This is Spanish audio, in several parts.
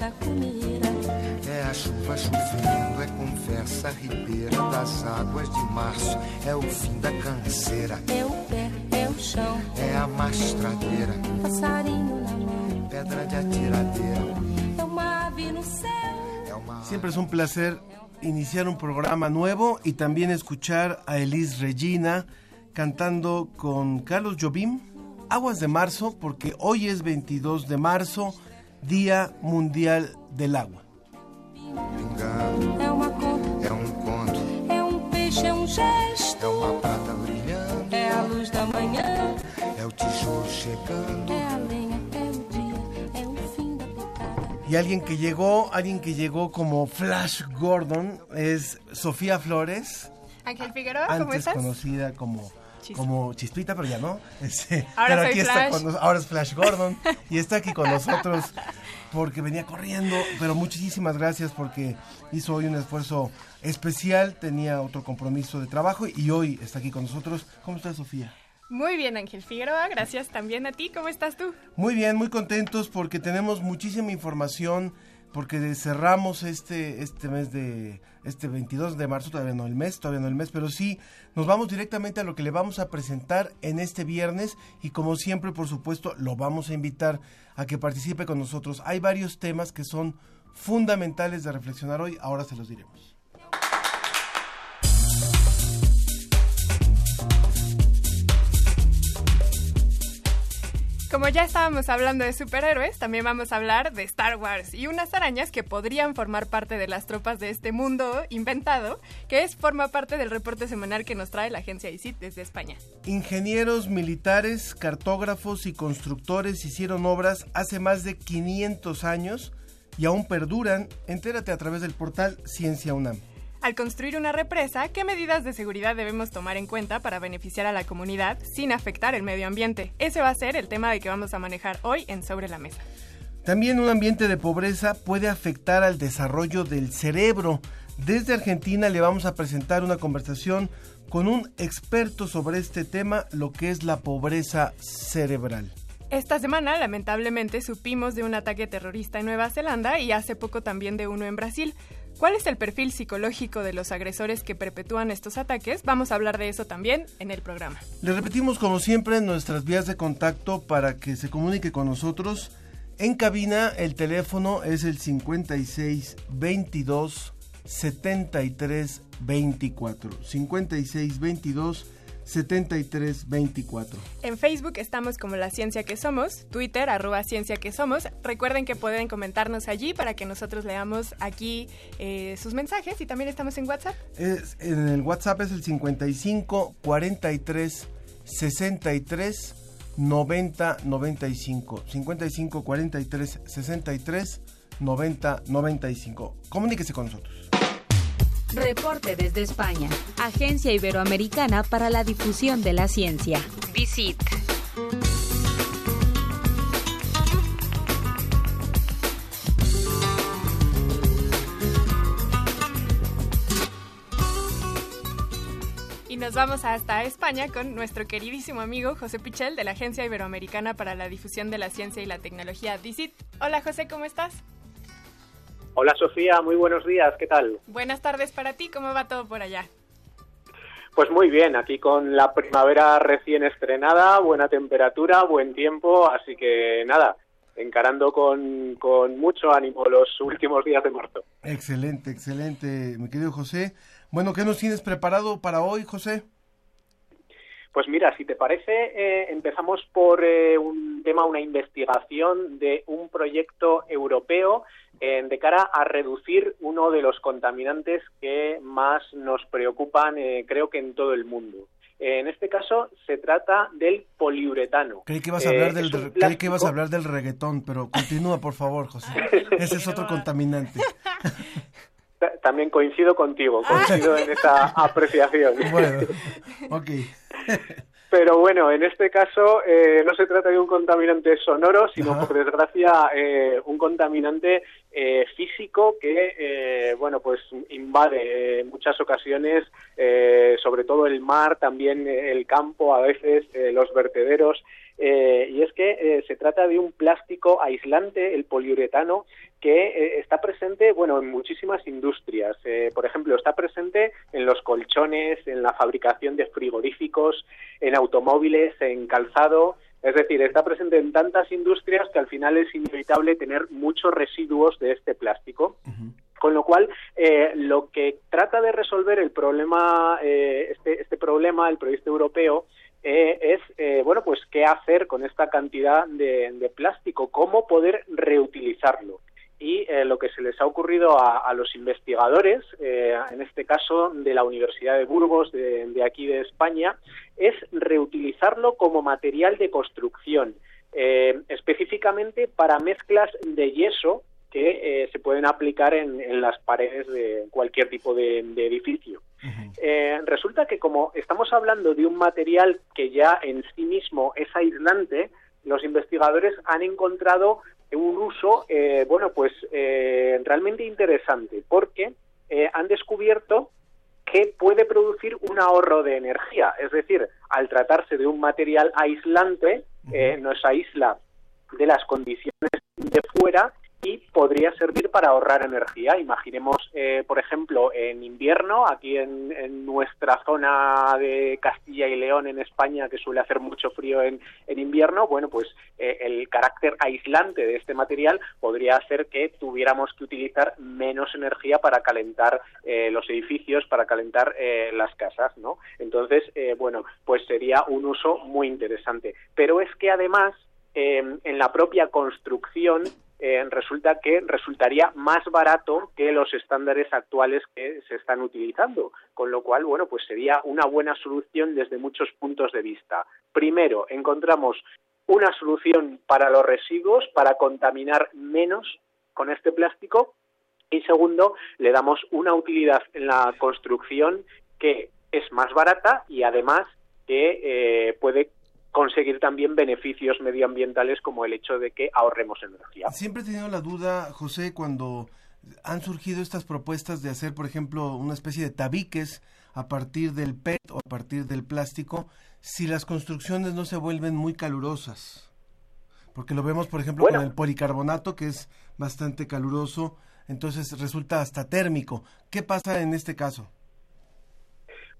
da comida. é a chuva chovendo, é conversa ribeira das águas de março, é o fim da canseira, É o pé, é o chão, é a mastradeira, passarinho na mão, pedra de atiradeira, é uma ave no céu. é uma Siempre es un placer iniciar un programa nuevo y también escuchar a Elis Regina cantando con Carlos Jobim, Aguas de Marzo, porque hoy es 22 de marzo, Día Mundial del Agua. pingado, É uma conta, é um conto, é um peixe, é um é gesto, uma prata brilhando, é a luz da manhã, é o tijolo chegando, é a lenha, é o dia, é o fim da picada. Y alguien que llegó, alguien que llegó como Flash Gordon es Sofía Flores, Ángel Figueroa, ¿cómo antes estás? conocida como como Chispita, pero ya no. Este, Ahora pero aquí está Flash. con nos- ahora es Flash Gordon y está aquí con nosotros porque venía corriendo, pero muchísimas gracias porque hizo hoy un esfuerzo especial, tenía otro compromiso de trabajo y hoy está aquí con nosotros. ¿Cómo estás, Sofía? Muy bien, Ángel Figueroa, gracias también a ti. ¿Cómo estás tú? Muy bien, muy contentos porque tenemos muchísima información, porque cerramos este, este mes de, este 22 de marzo, todavía no el mes, todavía no el mes, pero sí, nos vamos directamente a lo que le vamos a presentar en este viernes y como siempre, por supuesto, lo vamos a invitar a que participe con nosotros. Hay varios temas que son fundamentales de reflexionar hoy, ahora se los diremos. Como ya estábamos hablando de superhéroes, también vamos a hablar de Star Wars y unas arañas que podrían formar parte de las tropas de este mundo inventado, que es forma parte del reporte semanal que nos trae la agencia ICIT desde España. Ingenieros militares, cartógrafos y constructores hicieron obras hace más de 500 años y aún perduran. Entérate a través del portal Ciencia UNAM. Al construir una represa, ¿qué medidas de seguridad debemos tomar en cuenta para beneficiar a la comunidad sin afectar el medio ambiente? Ese va a ser el tema de que vamos a manejar hoy en Sobre la Mesa. También un ambiente de pobreza puede afectar al desarrollo del cerebro. Desde Argentina le vamos a presentar una conversación con un experto sobre este tema, lo que es la pobreza cerebral. Esta semana, lamentablemente, supimos de un ataque terrorista en Nueva Zelanda y hace poco también de uno en Brasil. ¿Cuál es el perfil psicológico de los agresores que perpetúan estos ataques? Vamos a hablar de eso también en el programa. Le repetimos como siempre nuestras vías de contacto para que se comunique con nosotros. En cabina el teléfono es el 56 22 73 24. 56 22 73 24. En Facebook estamos como La Ciencia que Somos, Twitter arroba Ciencia que Somos. Recuerden que pueden comentarnos allí para que nosotros leamos aquí eh, sus mensajes y también estamos en WhatsApp. Es, en el WhatsApp es el 55 43 63 90 95. 55 43 63 90 95. Comuníquese con nosotros. Reporte desde España. Agencia Iberoamericana para la Difusión de la Ciencia. Visit. Y nos vamos hasta España con nuestro queridísimo amigo José Pichel de la Agencia Iberoamericana para la Difusión de la Ciencia y la Tecnología, DICIT. Hola José, ¿cómo estás? Hola Sofía, muy buenos días, ¿qué tal? Buenas tardes para ti, ¿cómo va todo por allá? Pues muy bien, aquí con la primavera recién estrenada, buena temperatura, buen tiempo, así que nada, encarando con, con mucho ánimo los últimos días de marzo. Excelente, excelente, mi querido José. Bueno, ¿qué nos tienes preparado para hoy, José? Pues mira, si te parece, eh, empezamos por eh, un tema, una investigación de un proyecto europeo eh, de cara a reducir uno de los contaminantes que más nos preocupan, eh, creo que en todo el mundo. En este caso se trata del poliuretano. Creí que ibas a Eh, hablar, del, es un creí que ibas a plástico- hablar del reggaetón, pero continúa, por favor, José. Ese es otro contaminante. Ta- También coincido contigo, coincido en esa apreciación. Bueno, ok. Pero bueno, en este caso eh, no se trata de un contaminante sonoro, sino Ajá. por desgracia eh, un contaminante eh, físico que, eh, bueno, pues invade eh, en muchas ocasiones, eh, sobre todo el mar, también eh, el campo, a veces eh, los vertederos. eh, y es que eh, se trata de un plástico aislante, el poliuretano, que eh, está presente, bueno, en muchísimas industrias. Eh, por ejemplo, está presente en los colchones, en la fabricación de frigoríficos, en automóviles, en calzado. Es decir, está presente en tantas industrias que al final es inevitable tener muchos residuos de este plástico. Con lo cual, eh, lo que trata de resolver el problema, eh, este, este problema, el proyecto europeo, eh, es, eh, bueno, pues qué hacer con esta cantidad de, de plástico, cómo poder reutilizarlo. Y eh, lo que se les ha ocurrido a, a los investigadores, eh, en este caso de la Universidad de Burgos, de, de aquí de España, es reutilizarlo como material de construcción, eh, específicamente para mezclas de yeso que se pueden aplicar en, en las paredes de cualquier tipo de, de edificio. Resulta que como estamos hablando de un material que ya en sí mismo es aislante, los investigadores han encontrado un uso, eh, bueno, pues eh, realmente interesante, porque eh, han descubierto que puede producir un ahorro de energía. Es decir, al tratarse de un material aislante, eh, nos aísla de las condiciones de fuera y podría servir para ahorrar energía. Imaginemos, eh, por ejemplo, en invierno, aquí en, nuestra zona de Castilla y León, en España, que suele hacer mucho frío en, en invierno, bueno, pues eh, el carácter aislante de este material podría hacer que tuviéramos que utilizar menos energía para calentar eh, los edificios, para calentar eh, las casas, ¿no? Entonces, eh, bueno, pues sería un uso muy interesante. Pero es que además, eh, en la propia construcción, eh, resulta que resultaría más barato que los estándares actuales que se están utilizando, con lo cual, bueno, pues sería una buena solución desde muchos puntos de vista. Primero, encontramos una solución para los residuos, para contaminar menos con este plástico, y segundo, le damos una utilidad en la construcción que es más barata y además que eh, puede conseguir también beneficios medioambientales como el hecho de que ahorremos energía. Siempre he tenido la duda, José, cuando han surgido estas propuestas de hacer, por ejemplo, una especie de tabiques a partir del PET o a partir del plástico, si las construcciones no se vuelven muy calurosas. Porque lo vemos, por ejemplo, Bueno. con el policarbonato, que es bastante caluroso, entonces resulta hasta térmico. ¿Qué pasa en este caso?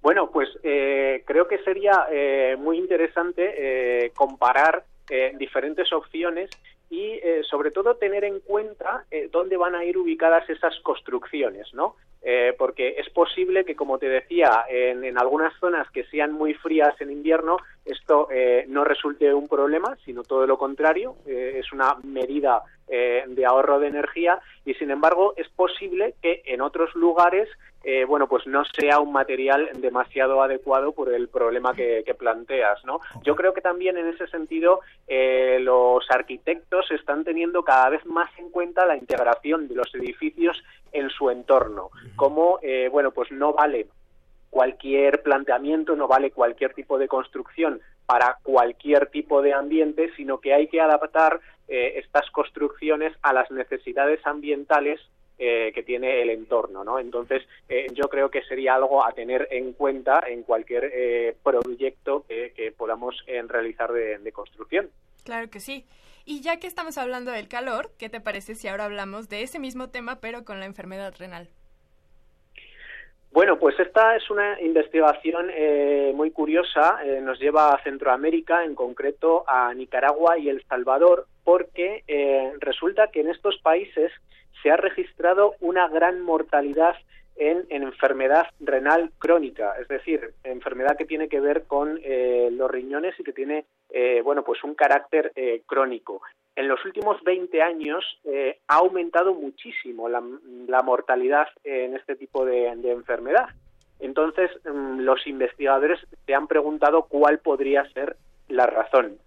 Bueno, pues eh, creo que sería eh, muy interesante eh, comparar eh, diferentes opciones y eh, sobre todo tener en cuenta eh, dónde van a ir ubicadas esas construcciones, ¿no? Porque es posible que, como te decía, en algunas zonas que sean muy frías en invierno, esto eh, no resulte un problema, sino todo lo contrario, eh, es una medida eh, de ahorro de energía y, sin embargo, es posible que en otros lugares eh, bueno, pues no sea un material demasiado adecuado por el problema que, que planteas, ¿no? Yo creo que también en ese sentido eh, los arquitectos están teniendo cada vez más en cuenta la integración de los edificios en su entorno, como, eh, bueno, pues no vale cualquier planteamiento, no vale cualquier tipo de construcción para cualquier tipo de ambiente, sino que hay que adaptar eh, estas construcciones a las necesidades ambientales eh, que tiene el entorno, ¿no? Entonces, eh, yo creo que sería algo a tener en cuenta en cualquier eh, proyecto que, podamos eh, realizar de, de construcción. Claro que sí. Y ya que estamos hablando del calor, ¿qué te parece si ahora hablamos de ese mismo tema pero con la enfermedad renal? Bueno, pues esta es una investigación eh, muy curiosa. eh, nos lleva a Centroamérica, en concreto a Nicaragua y El Salvador, porque eh, resulta que en estos países se ha registrado una gran mortalidad en, en enfermedad renal crónica, es decir, enfermedad que tiene que ver con eh, los riñones y que tiene, eh, bueno, pues un carácter eh, crónico. En los últimos 20 años eh, ha aumentado muchísimo la, la mortalidad en este tipo de, de enfermedad. Entonces, mm, los investigadores se han preguntado cuál podría ser la razón.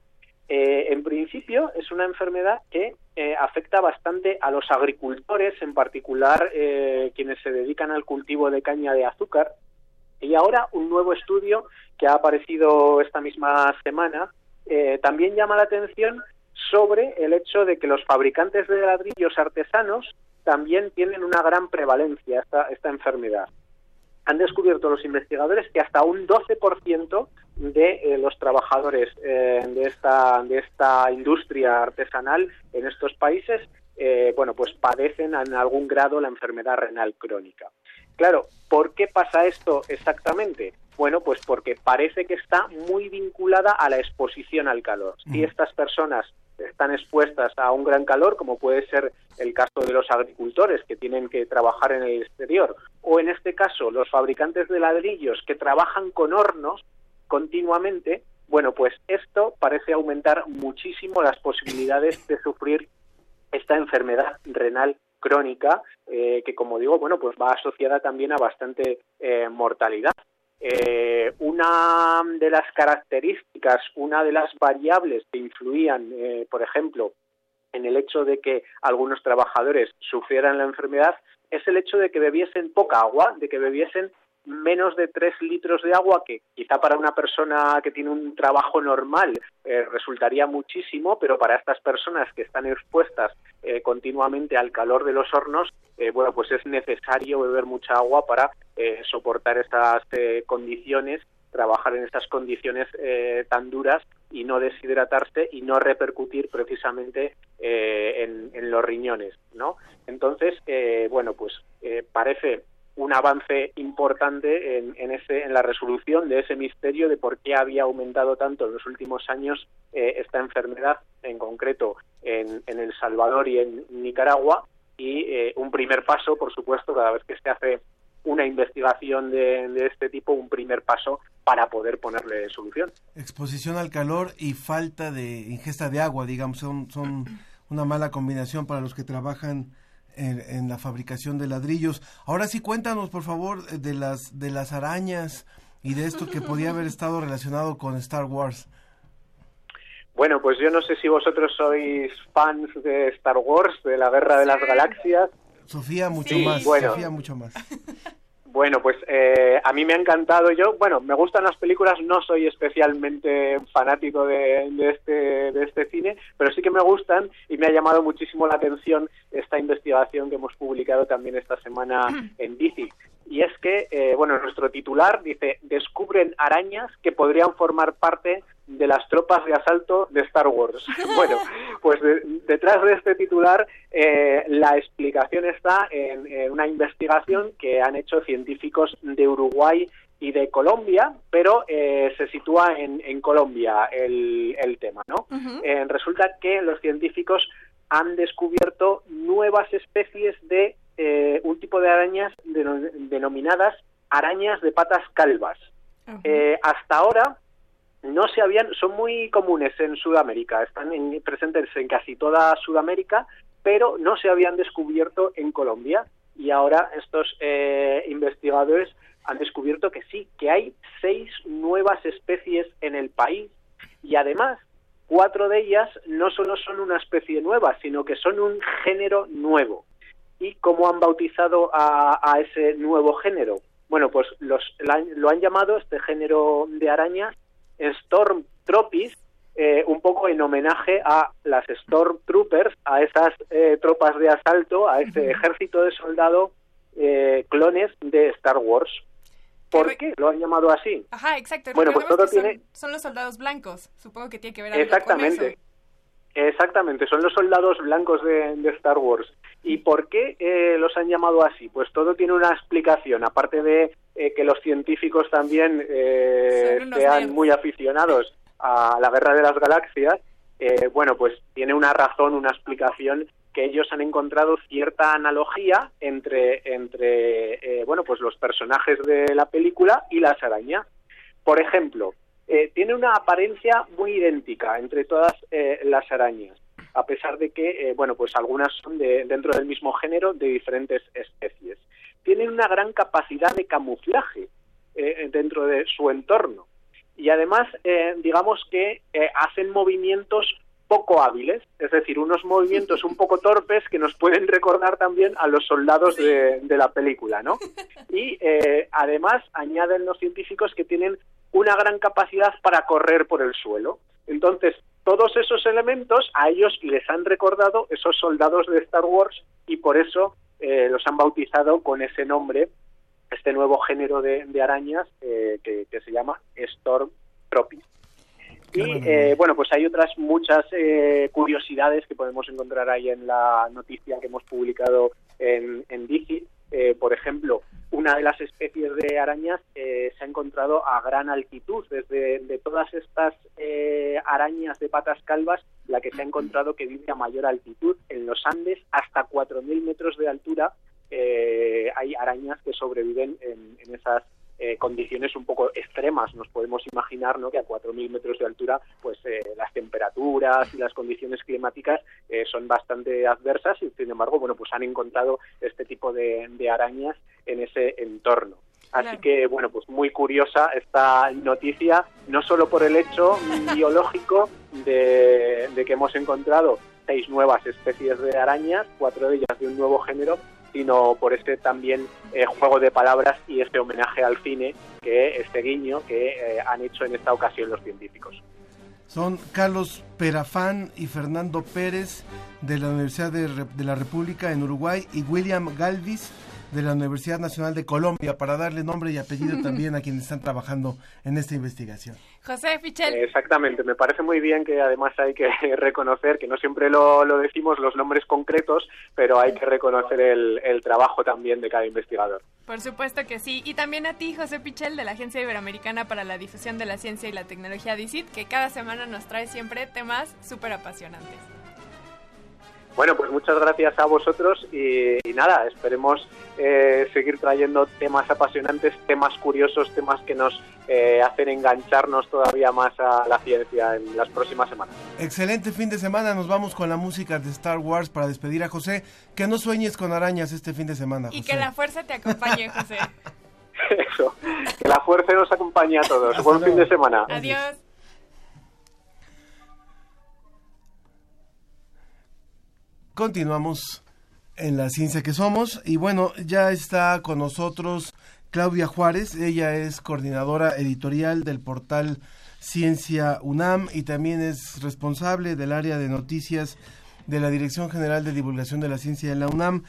Eh, en principio, es una enfermedad que eh, afecta bastante a los agricultores, en particular eh, quienes se dedican al cultivo de caña de azúcar. Y ahora un nuevo estudio que ha aparecido esta misma semana eh, también llama la atención sobre el hecho de que los fabricantes de ladrillos artesanos también tienen una gran prevalencia esta, esta enfermedad. Han descubierto los investigadores que hasta un 12% de eh, los trabajadores eh, de esta de esta industria artesanal en estos países, eh, bueno, pues padecen en algún grado la enfermedad renal crónica. Claro, ¿por qué pasa esto exactamente? Bueno, pues porque parece que está muy vinculada a la exposición al calor. Si estas personas están expuestas a un gran calor, como puede ser el caso de los agricultores que tienen que trabajar en el exterior, o en este caso los fabricantes de ladrillos que trabajan con hornos continuamente, bueno, pues esto parece aumentar muchísimo las posibilidades de sufrir esta enfermedad renal crónica, eh, que como digo, bueno, pues va asociada también a bastante eh, mortalidad. Eh, una de las características, una de las variables que influían, eh, por ejemplo, en el hecho de que algunos trabajadores sufrieran la enfermedad es el hecho de que bebiesen poca agua, de que bebiesen menos de tres litros de agua, que quizá para una persona que tiene un trabajo normal eh, resultaría muchísimo, pero para estas personas que están expuestas eh, continuamente al calor de los hornos, eh, bueno, pues es necesario beber mucha agua para eh, soportar estas condiciones, trabajar en estas condiciones tan duras y no deshidratarse y no repercutir precisamente en, en los riñones, ¿no? Entonces, bueno, pues parece un avance importante en, en, ese, en la resolución de ese misterio de por qué había aumentado tanto en los últimos años eh, esta enfermedad, en concreto en, en, El Salvador y en Nicaragua, y eh, un primer paso, por supuesto, cada vez que se hace una investigación de, de, este tipo, un primer paso para poder ponerle solución. Exposición al calor y falta de ingesta de agua, digamos, son, son una mala combinación para los que trabajan en, en, la fabricación de ladrillos. Ahora sí, cuéntanos, por favor, de las, de las arañas y de esto que podía haber estado relacionado con Star Wars. Bueno, pues yo no sé si vosotros sois fans de Star Wars, de la Guerra de las Galaxias. Sofía mucho sí. más, bueno, Sofía mucho más. Bueno, pues eh, a mí me ha encantado. Yo, bueno, me gustan las películas, no soy especialmente fanático de, de, este, de este cine, pero sí que me gustan y me ha llamado muchísimo la atención esta investigación que hemos publicado también esta semana en DC. Y es que, eh, bueno, nuestro titular dice, descubren arañas que podrían formar parte de las tropas de asalto de Star Wars. bueno, pues de, detrás de este titular eh, la explicación está en, en, una investigación que han hecho científicos de Uruguay y de Colombia, pero eh, se sitúa en, en Colombia el, el, tema, ¿no? Uh -huh. eh, resulta que los científicos han descubierto nuevas especies de tipo de arañas denominadas arañas de patas calvas. -huh. hasta ahora no se habían, son muy comunes en Sudamérica, están en, presentes en casi toda Sudamérica, pero no se habían descubierto en Colombia. Y ahora estos eh, investigadores han descubierto que sí, que hay seis nuevas especies en el país y además cuatro de ellas no solo son una especie nueva, sino que son un género nuevo. ¿Y cómo han bautizado a, a ese nuevo género? Bueno, pues los, lo han llamado este género de arañas Stormtropis, eh, un poco en homenaje a las Stormtroopers, a esas eh, tropas de asalto, a ese ejército de soldados eh, clones de Star Wars. ¿Por qué lo han llamado así? Ajá, exacto. Bueno, pues todo son, tiene... son los soldados blancos. Supongo que tiene que ver algo Exactamente. con eso. Exactamente, son los soldados blancos de, de, Star Wars. ¿Y por qué eh, los han llamado así? Pues todo tiene una explicación, aparte de eh, que los científicos también eh, sean nerds. muy aficionados a la guerra de las galaxias, eh, bueno, pues tiene una razón, una explicación que ellos han encontrado cierta analogía entre, entre eh, bueno, pues los personajes de la película y las arañas. Por ejemplo, tiene una apariencia muy idéntica entre todas eh, las arañas, a pesar de que, eh, bueno, pues algunas son de, dentro del mismo género de diferentes especies. Tienen una gran capacidad de camuflaje eh, dentro de su entorno y además, eh, digamos que hacen movimientos poco hábiles, es decir, unos movimientos un poco torpes que nos pueden recordar también a los soldados de, de la película, ¿no? Y además añaden los científicos que tienen una gran capacidad para correr por el suelo. Entonces, todos esos elementos a ellos les han recordado esos soldados de Star Wars y por eso eh, los han bautizado con ese nombre, este nuevo género de, de arañas eh, que, que se llama Stormtroopy. Y eh, bueno, pues hay otras muchas eh, curiosidades que podemos encontrar ahí en la noticia que hemos publicado en, en Digi. Eh, por ejemplo, una de las especies de arañas eh, se ha encontrado a gran altitud. Desde de todas estas eh, arañas de patas calvas, la que se ha encontrado que vive a mayor altitud en los Andes, hasta 4.000 metros de altura, eh, hay arañas que sobreviven en, en esas eh, condiciones un poco extremas. Nos podemos imaginar ¿no? que a 4.000 metros de altura pues eh, las temperaturas y las condiciones climáticas eh, son bastante adversas y sin embargo bueno pues han encontrado este tipo de, de arañas en ese entorno. Así Claro. que, bueno, pues muy curiosa esta noticia, no solo por el hecho biológico de, de que hemos encontrado seis nuevas especies de arañas, cuatro de ellas de un nuevo género, sino por este también eh, juego de palabras y este homenaje al cine, que este guiño que eh, han hecho en esta ocasión los científicos. Son Carlos Perafán y Fernando Pérez de la Universidad de, de la República en Uruguay y William Galvis de la Universidad Nacional de Colombia para darle nombre y apellido también a quienes están trabajando en esta investigación. José Fichel. Exactamente, me parece muy bien que además hay que reconocer que no siempre lo, lo decimos los nombres concretos, pero hay que reconocer el, el trabajo también de cada investigador. Por supuesto que sí. Y también a ti, José Pichel, de la Agencia Iberoamericana para la Difusión de la Ciencia y la Tecnología DICIT, que cada semana nos trae siempre temas súper apasionantes. Bueno, pues muchas gracias a vosotros y, y nada, esperemos eh, seguir trayendo temas apasionantes, temas curiosos, temas que nos eh, hacen engancharnos todavía más a la ciencia en las próximas semanas. Excelente fin de semana, nos vamos con la música de Star Wars para despedir a José. Que no sueñes con arañas este fin de semana. Y que la fuerza te acompañe, José. Eso, que la fuerza nos acompañe a todos. Buen fin de semana. Adiós. Continuamos en la ciencia que somos y bueno, ya está con nosotros Claudia Juárez, ella es coordinadora editorial del portal Ciencia UNAM y también es responsable del área de noticias de la Dirección General de Divulgación de la Ciencia en la UNAM.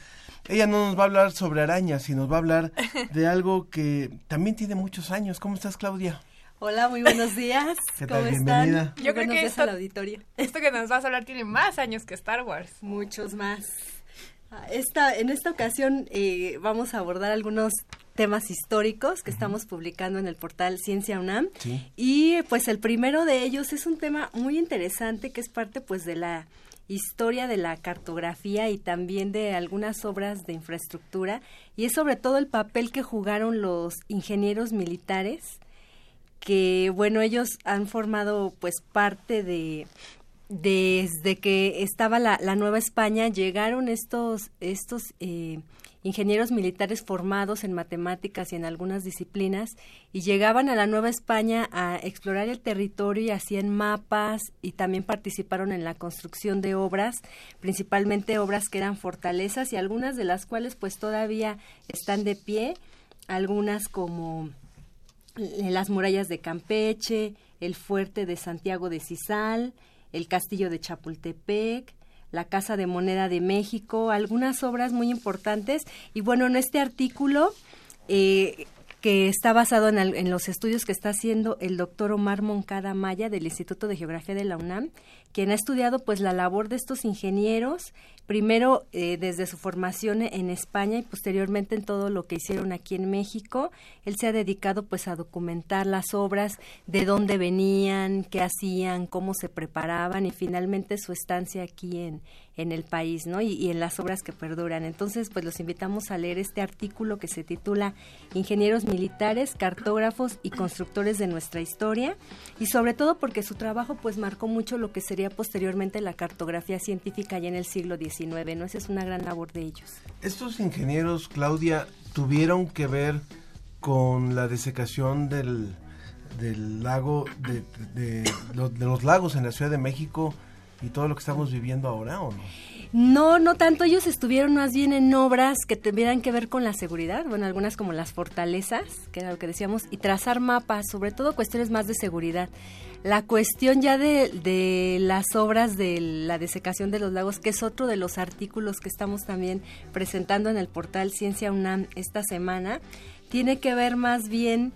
Ella no nos va a hablar sobre arañas, sino nos va a hablar de algo que también tiene muchos años. ¿Cómo estás, Claudia? Hola, muy buenos días. ¿Qué ¿Cómo están? Bienvenida. Yo creo que esto- al auditorio. Esto que nos vas a hablar tiene más años que Star Wars. Muchos más. Ah, Esta, en esta ocasión eh, vamos a abordar algunos temas históricos que estamos publicando en el portal Ciencia UNAM. Sí. Y pues el primero de ellos es un tema muy interesante que es parte pues de la historia de la cartografía y también de algunas obras de infraestructura y es sobre todo el papel que jugaron los ingenieros militares que bueno ellos han formado pues parte de desde que estaba la, la Nueva España llegaron estos estos eh, ingenieros militares formados en matemáticas y en algunas disciplinas y llegaban a la Nueva España a explorar el territorio y hacían mapas y también participaron en la construcción de obras, principalmente obras que eran fortalezas y algunas de las cuales pues todavía están de pie, algunas como las murallas de Campeche, el fuerte de Santiago de Cisal, el castillo de Chapultepec, la Casa de Moneda de México, algunas obras muy importantes. Y bueno, en este artículo, eh, que está basado en, en, los estudios que está haciendo el doctor Omar Moncada Maya del Instituto de Geografía de la UNAM, quien ha estudiado pues la labor de estos ingenieros primero eh, desde su formación en España y posteriormente en todo lo que hicieron aquí en México. Él se ha dedicado pues a documentar las obras, de dónde venían, qué hacían, cómo se preparaban y finalmente su estancia aquí en, en el país, ¿no? Y, y, en las obras que perduran. Entonces, pues los invitamos a leer este artículo que se titula Ingenieros militares, cartógrafos y constructores de nuestra historia y sobre todo porque su trabajo pues marcó mucho lo que sería posteriormente la cartografía científica ya en el siglo XIX, ¿no? Esa es una gran labor de ellos. Estos ingenieros, Claudia, tuvieron que ver con la desecación del, del lago, de, de, de, de los lagos en la Ciudad de México y todo lo que estamos viviendo ahora, ¿o no? No, no tanto. Ellos estuvieron más bien en obras que tuvieran que ver con la seguridad, bueno, algunas como las fortalezas, que era lo que decíamos, y trazar mapas, sobre todo cuestiones más de seguridad. La cuestión ya de, de las obras de la desecación de los lagos, que es otro de los artículos que estamos también presentando en el portal Ciencia UNAM esta semana, tiene que ver más bien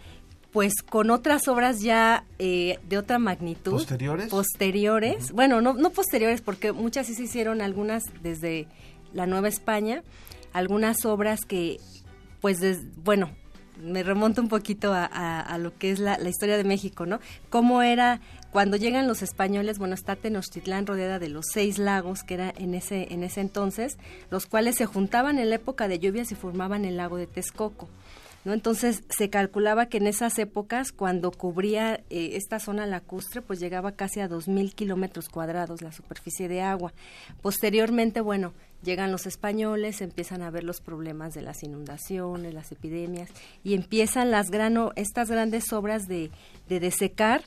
pues con otras obras ya eh, de otra magnitud. ¿Posteriores? Posteriores. Uh -huh. Bueno, no, no posteriores, porque muchas sí se hicieron, algunas desde la Nueva España, algunas obras que, pues, des, bueno, me remonto un poquito a, lo que es la, la, historia de México, ¿no? Cómo era cuando llegan los españoles, bueno, está Tenochtitlán rodeada de los seis lagos que era en ese, en ese entonces, los cuales se juntaban en la época de lluvias y formaban el lago de Texcoco. ¿No? Entonces se calculaba que en esas épocas, cuando cubría eh, esta zona lacustre, pues llegaba casi a 2.000 kilómetros cuadrados la superficie de agua. Posteriormente, bueno, llegan los españoles, empiezan a ver los problemas de las inundaciones, las epidemias, y empiezan las grano, estas grandes obras de, de desecar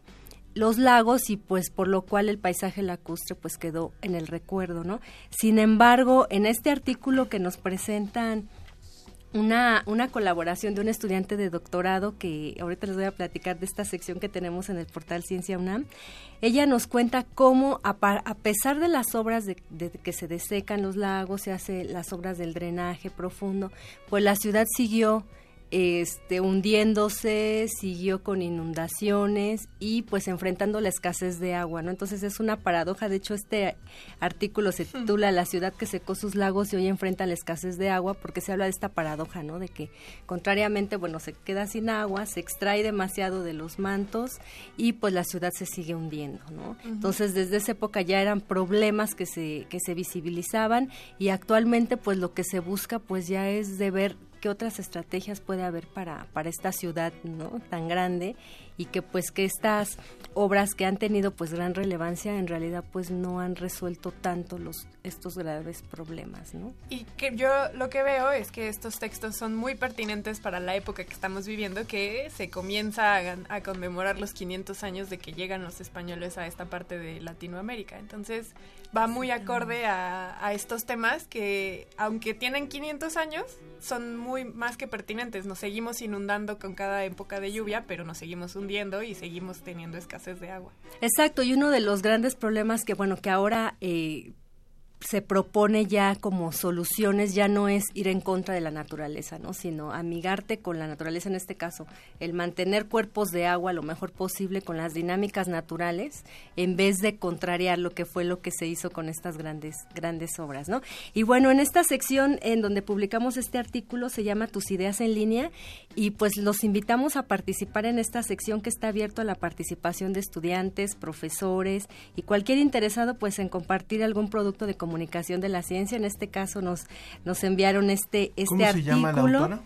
los lagos y pues por lo cual el paisaje lacustre pues quedó en el recuerdo, ¿no? Sin embargo, en este artículo que nos presentan una, una colaboración de un estudiante de doctorado que ahorita les voy a platicar de esta sección que tenemos en el portal Ciencia UNAM. Ella nos cuenta cómo, a, a pesar de las obras de, de, que se desecan los lagos, se hace las obras del drenaje profundo, pues la ciudad siguió este, hundiéndose, siguió con inundaciones y pues enfrentando la escasez de agua, ¿no? Entonces es una paradoja, de hecho este artículo se titula La ciudad que secó sus lagos y hoy enfrenta la escasez de agua porque se habla de esta paradoja, ¿no? De que contrariamente, bueno, se queda sin agua, se extrae demasiado de los mantos y pues la ciudad se sigue hundiendo, ¿no? Uh -huh. Entonces desde esa época ya eran problemas que se, que se visibilizaban y actualmente pues lo que se busca pues ya es de ver qué otras estrategias puede haber para, para esta ciudad ¿no? tan grande y que pues que estas obras que han tenido pues gran relevancia en realidad pues no han resuelto tanto los estos graves problemas no y que yo lo que veo es que estos textos son muy pertinentes para la época que estamos viviendo que se comienza a, a conmemorar los 500 años de que llegan los españoles a esta parte de Latinoamérica. Entonces va muy acorde a, a estos temas que aunque tienen 500 años son muy más que pertinentes. Nos seguimos inundando con cada época de lluvia pero nos seguimos y seguimos teniendo escasez de agua. Exacto, y uno de los grandes problemas que, bueno, que ahora eh, se propone ya como soluciones ya no es ir en contra de la naturaleza, ¿no? sino amigarte con la naturaleza en este caso, el mantener cuerpos de agua lo mejor posible con las dinámicas naturales en vez de contrariar lo que fue lo que se hizo con estas grandes grandes obras, ¿no? Y bueno, en esta sección en donde publicamos este artículo se llama Tus ideas en línea y pues los invitamos a participar en esta sección que está abierto a la participación de estudiantes, profesores y cualquier interesado pues en compartir algún producto de comunicación comunicación de la ciencia. En este caso nos, nos enviaron este, este ¿Cómo artículo. se llama la autora?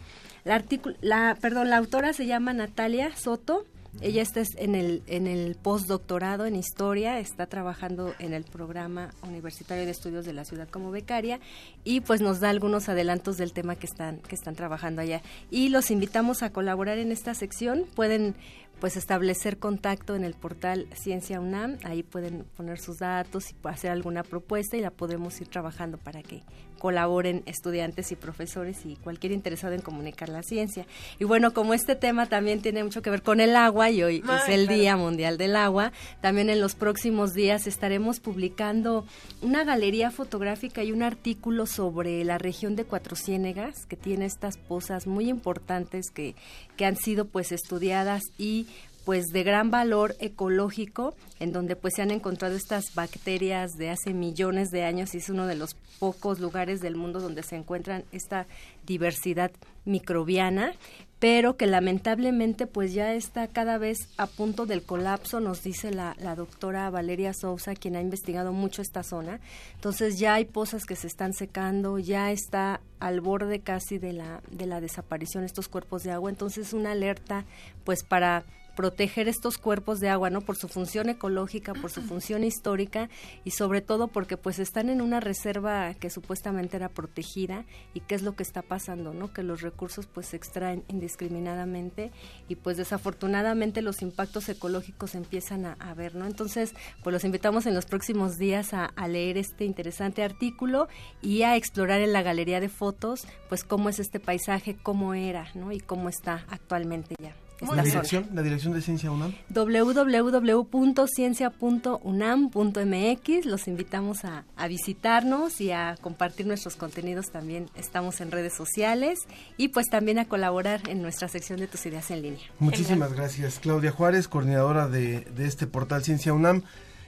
La, perdón, la autora se llama Natalia Soto. Ella está en el, en el postdoctorado en historia, está trabajando en el programa universitario de estudios de la ciudad como becaria y pues nos da algunos adelantos del tema que están, que están trabajando allá. Y los invitamos a colaborar en esta sección. Pueden pues establecer contacto en el portal Ciencia UNAM, ahí pueden poner sus datos y hacer alguna propuesta y la podemos ir trabajando para que colaboren estudiantes y profesores y cualquier interesado en comunicar la ciencia. Y bueno, como este tema también tiene mucho que ver con el agua y hoy Ay, es el claro. Día Mundial del Agua, también en los próximos días estaremos publicando una galería fotográfica y un artículo sobre la región de Cuatro Ciénegas, que tiene estas pozas muy importantes que, que han sido pues estudiadas y pues de gran valor ecológico, en donde pues se han encontrado estas bacterias de hace millones de años y es uno de los pocos lugares del mundo donde se encuentran esta diversidad microbiana, pero que lamentablemente pues ya está cada vez a punto del colapso, nos dice la, la doctora Valeria Sousa, quien ha investigado mucho esta zona. Entonces ya hay pozas que se están secando, ya está al borde casi de la, de la desaparición estos cuerpos de agua, entonces una alerta pues para proteger estos cuerpos de agua, ¿no? Por su función ecológica, por su función histórica y sobre todo porque pues están en una reserva que supuestamente era protegida y qué es lo que está pasando, ¿no? Que los recursos pues se extraen indiscriminadamente y pues desafortunadamente los impactos ecológicos empiezan a, ver, ¿no? Entonces, pues los invitamos en los próximos días a, a leer este interesante artículo y a explorar en la galería de fotos pues cómo es este paisaje, cómo era, ¿no? Y cómo está actualmente ya. La dirección, la dirección de Ciencia UNAM. www.ciencia.unam.mx. Los invitamos a, a, visitarnos y a compartir nuestros contenidos. También estamos en redes sociales y pues también a colaborar en nuestra sección de tus ideas en línea. Muchísimas gracias. Claudia Juárez, coordinadora de, de este portal Ciencia UNAM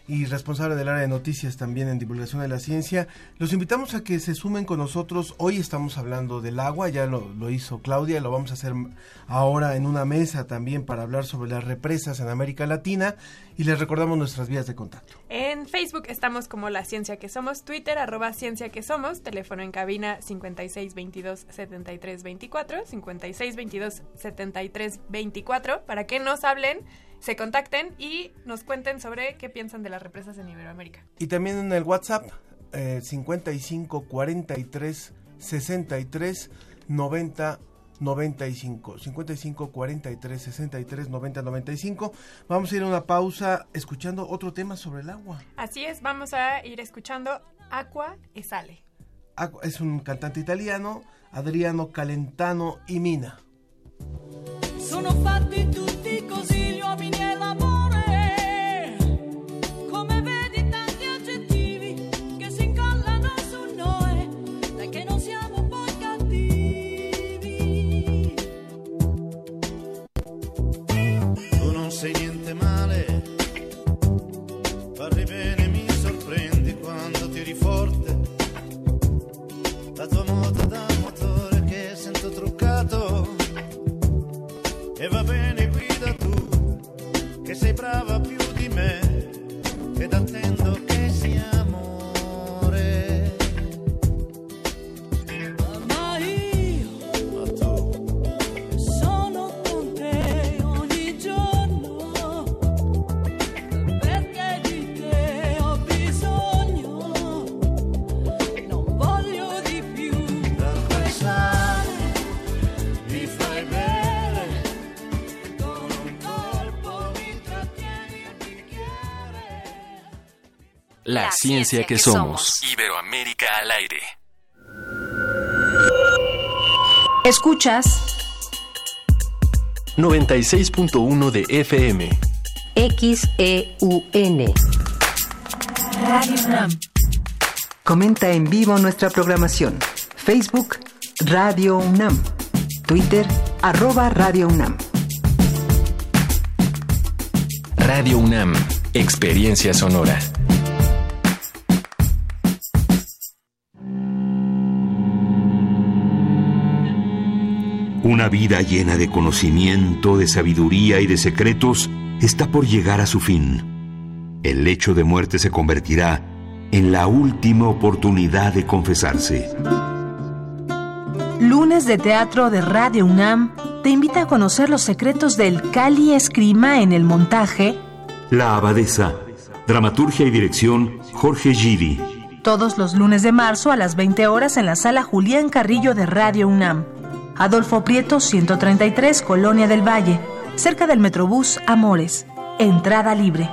y responsable del área de noticias también en divulgación de la ciencia. Los invitamos a que se sumen con nosotros. Hoy estamos hablando del agua, ya lo, lo, hizo Claudia, lo vamos a hacer ahora en una mesa también para hablar sobre las represas en América Latina y les recordamos nuestras vías de contacto. En Facebook estamos como La Ciencia que Somos, Twitter arroba Ciencia que Somos, teléfono en cabina 5622-7324, 5622-7324, para que nos hablen se contacten y nos cuenten sobre qué piensan de las represas en Iberoamérica. Y también en el WhatsApp eh, 55 43 63 90 95 55 43 63 90 95 vamos a ir a una pausa escuchando otro tema sobre el agua. Así es vamos a ir escuchando Aqua e Sale es un cantante italiano Adriano Calentano y Mina sono fatti tutti così gli uomini e l'amore brava più di me ed attendo ciencia, que, somos. Iberoamérica al aire. Escuchas 96.1 de FM. XEUN. Radio UNAM. Comenta en vivo nuestra programación. Facebook Radio UNAM. Twitter arroba Radio UNAM. Radio UNAM. Experiencia sonora. Una vida llena de conocimiento, de sabiduría y de secretos está por llegar a su fin. El lecho de muerte se convertirá en la última oportunidad de confesarse. Lunes de Teatro de Radio UNAM te invita a conocer los secretos del Cali Escrima en el montaje La Abadesa. Dramaturgia y dirección Jorge Giri. todos los lunes de marzo a las 20 horas en la sala Julián Carrillo de Radio UNAM. Adolfo Prieto 133, Colonia del Valle, cerca del Metrobús Amores. Entrada libre.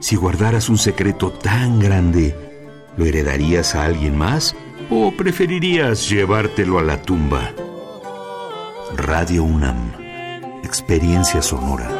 Si guardaras un secreto tan grande, ¿lo heredarías a alguien más o preferirías llevártelo a la tumba? Radio UNAM. Experiencia sonora.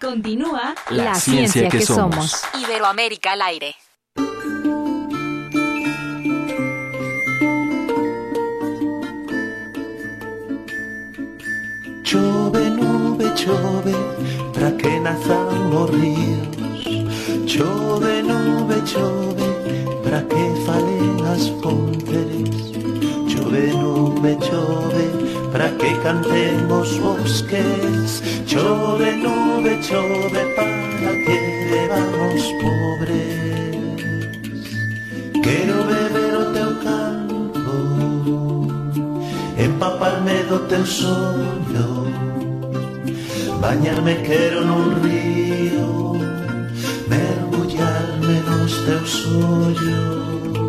Continúa La ciencia que somos. Iberoamérica al aire. Chove, nube, chove, para que nazan los ríos. Chove, nube, chove, para que falen las fontes. Chove, nube, chove, para que canten los bosques. Chove, nube, chove, para que bebamos pobres. Quiero beber o teu canto, empaparme do teu sonho. Bañarme quero nun río Mergullarme nos teus ollos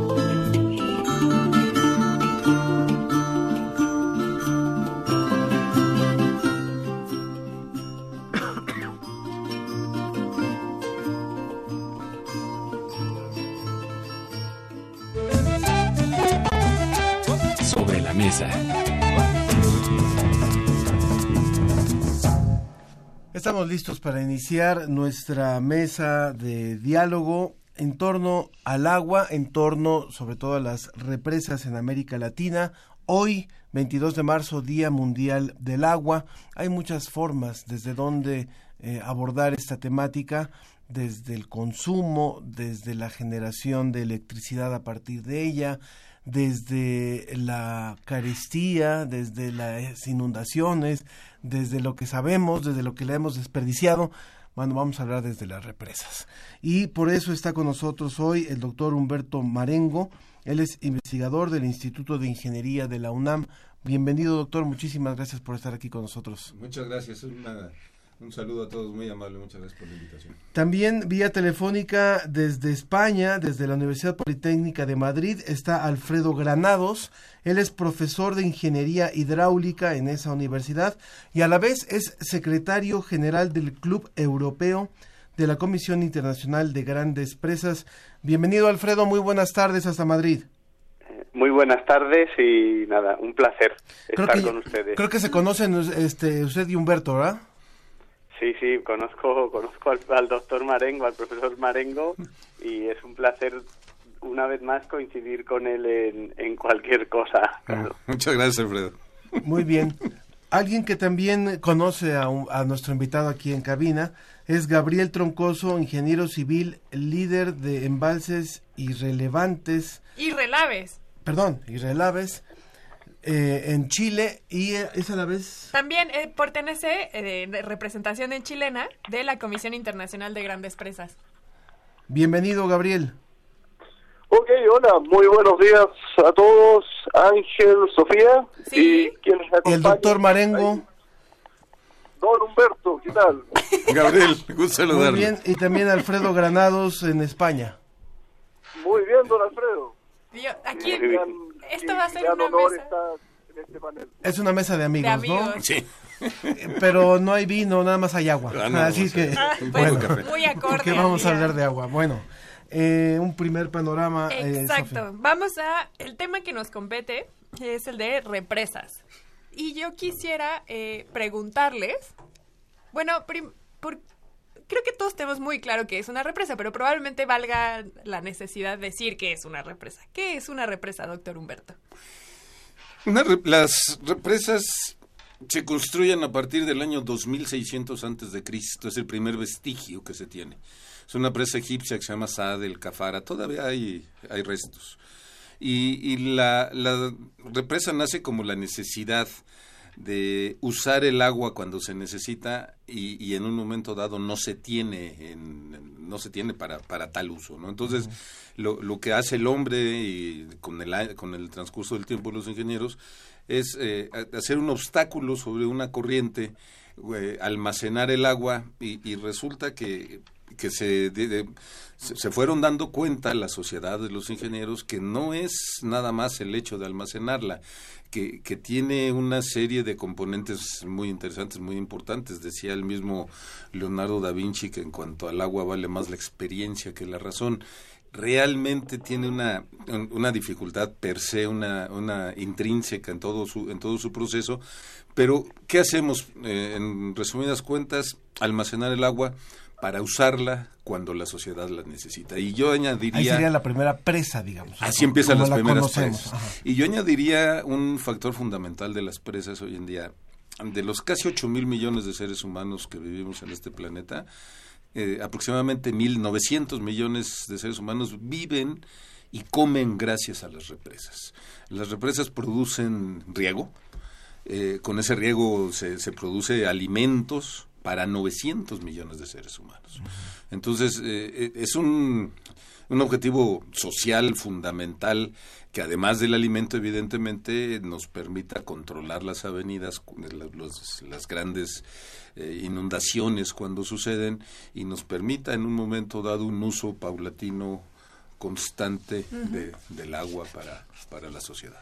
Estamos listos para iniciar nuestra mesa de diálogo en torno al agua, en torno sobre todo a las represas en América Latina. Hoy, 22 de marzo, Día Mundial del Agua. Hay muchas formas desde donde eh, abordar esta temática, desde el consumo, desde la generación de electricidad a partir de ella, desde la carestía, desde las inundaciones, desde lo que sabemos, desde lo que le hemos desperdiciado. Bueno, vamos a hablar desde las represas. Y por eso está con nosotros hoy el doctor Humberto Marengo. Él es investigador del Instituto de Ingeniería de la UNAM. Bienvenido, doctor. Muchísimas gracias por estar aquí con nosotros. Muchas gracias. Una- un saludo a todos, muy amable. Muchas gracias por la invitación. También vía telefónica desde España, desde la Universidad Politécnica de Madrid, está Alfredo Granados. Él es profesor de Ingeniería Hidráulica en esa universidad y a la vez es secretario general del Club Europeo de la Comisión Internacional de Grandes Presas. Bienvenido Alfredo, muy buenas tardes hasta Madrid. Muy buenas tardes y nada, un placer Creo estar que, con ustedes. creo que se conocen este, usted y Humberto, ¿verdad? Sí, sí, conozco, conozco al, al doctor Marengo, al profesor Marengo, y es un placer una vez más coincidir con él en, en cualquier cosa. claro. Muchas gracias, Alfredo. Muy bien. Alguien que también conoce a, un- a nuestro invitado aquí en cabina es Gabriel Troncoso, ingeniero civil, líder de embalses irrelevantes, Irrelaves. perdón, irrelaves, eh, en Chile y eh, es a la vez... También eh, pertenece eh, de representación en chilena de la Comisión Internacional de Grandes Presas. Bienvenido, Gabriel. Ok, hola, muy buenos días a todos, Ángel, Sofía y quienes El doctor Marengo. Don Humberto, ¿qué tal? Gabriel, gusto Muy saludarlo. bien, y también Alfredo Granados en España. Muy bien, don Alfredo. Yo- aquí, gran- esto va a ser una honor mesa. en este panel. Es una mesa de amigos, amigos. ¿no? Sí. Pero no hay vino, nada más hay agua. Ah, no, Así que, Ah, pues, bueno, muy acorde ¿qué al vamos a día. hablar de agua? Bueno, eh, un primer panorama. eh, Exacto. Vamos a el tema que nos compete es el de represas. Y yo quisiera eh, preguntarles, bueno, prim- por- creo que todos tenemos muy claro que es una represa, pero probablemente valga la necesidad de decir que es una represa. ¿Qué es una represa, doctor Humberto? Las represas se construyen a partir del año 2600 antes de Cristo, es el primer vestigio que se tiene. Es una presa egipcia que se llama Saad el Kafara. Todavía hay, hay restos. Y, y la, la represa nace como la necesidad de usar el agua cuando se necesita y, y en un momento dado no se tiene en- no se tiene para, para tal uso ¿no? entonces lo, lo que hace el hombre y con el con el transcurso del tiempo los ingenieros es eh, hacer un obstáculo sobre una corriente eh, almacenar el agua y, y resulta que que se, de- se fueron dando cuenta la sociedad de los ingenieros que no es nada más el hecho de almacenarla, que, que tiene una serie de componentes muy interesantes, muy importantes. Decía el mismo Leonardo da Vinci que en cuanto al agua vale más la experiencia que la razón. Realmente tiene una, un- una dificultad per se, una, una intrínseca en todo su, en todo su proceso. Pero, ¿qué hacemos? Eh, en resumidas cuentas, almacenar el agua para usarla cuando la sociedad la necesita. Y yo añadiría... Ahí sería la primera presa, digamos. Así empiezan como las la primeras conocemos. presas. Ajá. Y yo añadiría un factor fundamental de las presas hoy en día. De los casi 8 mil millones de seres humanos que vivimos en este planeta, eh, aproximadamente 1.900 millones de seres humanos viven y comen gracias a las represas. Las represas producen riego, eh, con ese riego se, se produce alimentos para 900 millones de seres humanos. Entonces, eh, eh, es un, un objetivo social fundamental que además del alimento, evidentemente, nos permita controlar las avenidas, los- las grandes eh, inundaciones cuando suceden y nos permita en un momento dado un uso paulatino constante de- del agua para, para la sociedad.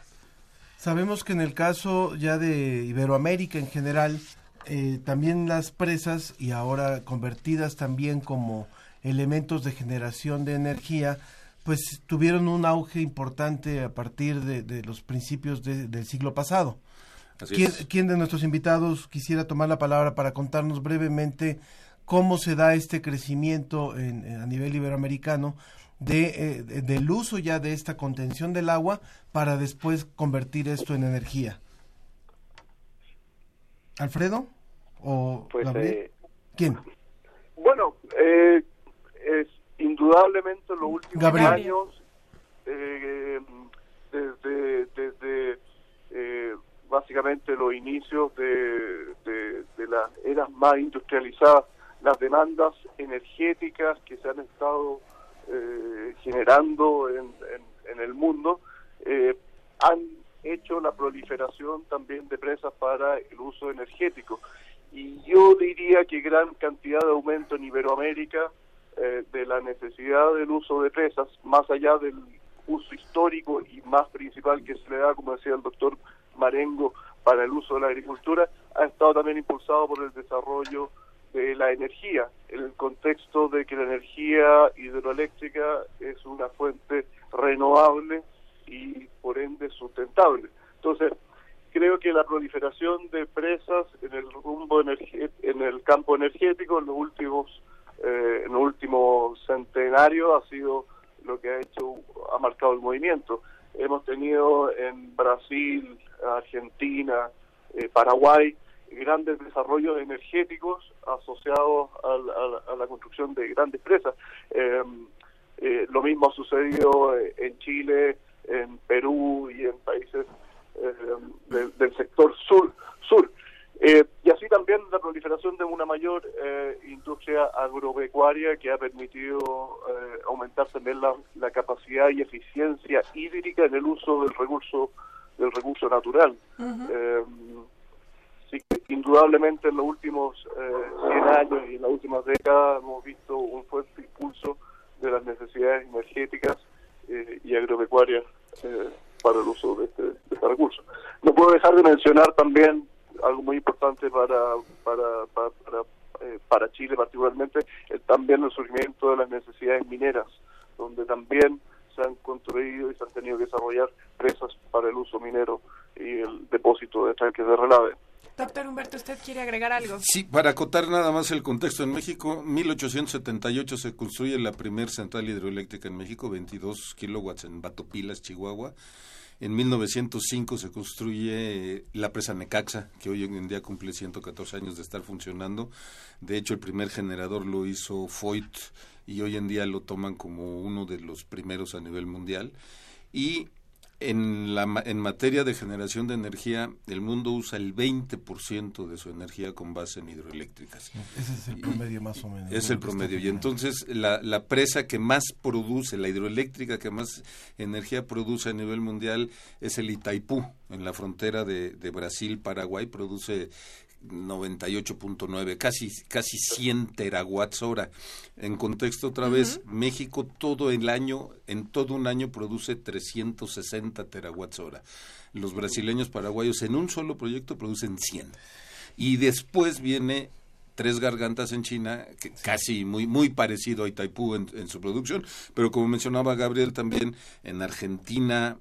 Sabemos que en el caso ya de Iberoamérica en general, eh, también las presas y ahora convertidas también como elementos de generación de energía, pues tuvieron un auge importante a partir de, de los principios de- del siglo pasado. ¿Quién, de nuestros invitados quisiera tomar la palabra para contarnos brevemente cómo se da este crecimiento en- en- a nivel iberoamericano de, eh, de- del uso ya de esta contención del agua para después convertir esto en energía? ¿Alfredo? ¿O Pues, Gabriel? eh, ¿Quién? Bueno, eh, es indudablemente en los últimos Gabriel. años, eh, desde, desde eh, básicamente los inicios de, de, de las eras más industrializadas, las demandas energéticas que se han estado eh, generando en, en- en el mundo eh, han hecho la proliferación también de presas para el uso energético. Y yo diría que gran cantidad de aumento en Iberoamérica eh, de la necesidad del uso de presas, más allá del uso histórico y más principal que se le da, como decía el doctor Marengo, para el uso de la agricultura, ha estado también impulsado por el desarrollo de la energía, en el contexto de que la energía hidroeléctrica es una fuente renovable y por ende sustentable. Entonces, creo que la proliferación de presas en el rumbo en el campo energético en los últimos eh, en los últimos centenarios ha sido lo que ha hecho ha marcado el movimiento. Hemos tenido en Brasil Argentina eh, Paraguay grandes desarrollos energéticos asociados al- a, la construcción de grandes presas. Eh, eh, lo mismo ha sucedido eh, en Chile en Perú y en países eh, del, del sector sur. sur. Eh, y así también la proliferación de una mayor eh, industria agropecuaria que ha permitido aumentar también la, la capacidad y eficiencia hídrica en el uso del recurso del recurso natural. Eh, sí que indudablemente en los últimos eh, 100 años y en las últimas décadas hemos visto un fuerte impulso de las necesidades energéticas eh, y agropecuarias eh, para el uso de este, de este recurso. No puedo dejar de mencionar también algo muy importante para para para, para, eh, para Chile particularmente, el- también el surgimiento de las necesidades mineras, donde también se han construido y se han tenido que desarrollar presas para el uso minero y el depósito de tanques de relave. Doctor Humberto, ¿usted quiere agregar algo? Sí, para acotar nada más el contexto, en México, 1878 se construye la primer central hidroeléctrica en México, 22 kilowatts en Batopilas, Chihuahua. En 1905 se construye la presa Necaxa, que hoy en día cumple 114 años de estar funcionando. De hecho, el primer generador lo hizo Foyt y hoy en día lo toman como uno de los primeros a nivel mundial. Y en, la, en materia de generación de energía, el mundo usa el 20% de su energía con base en hidroeléctricas. Ese es el promedio más o menos. Es el promedio. Y entonces la, la presa que más produce, la hidroeléctrica que más energía produce a nivel mundial es el Itaipú, en la frontera de, de Brasil-Paraguay, produce 98.9, casi, casi 100 terawatts hora. En contexto otra vez, México todo el año, en todo un año produce 360 terawatts hora. Los brasileños paraguayos en un solo proyecto producen 100. Y después viene Tres Gargantas en China, que casi muy, muy parecido a Itaipú en, en su producción, pero como mencionaba Gabriel también, en Argentina,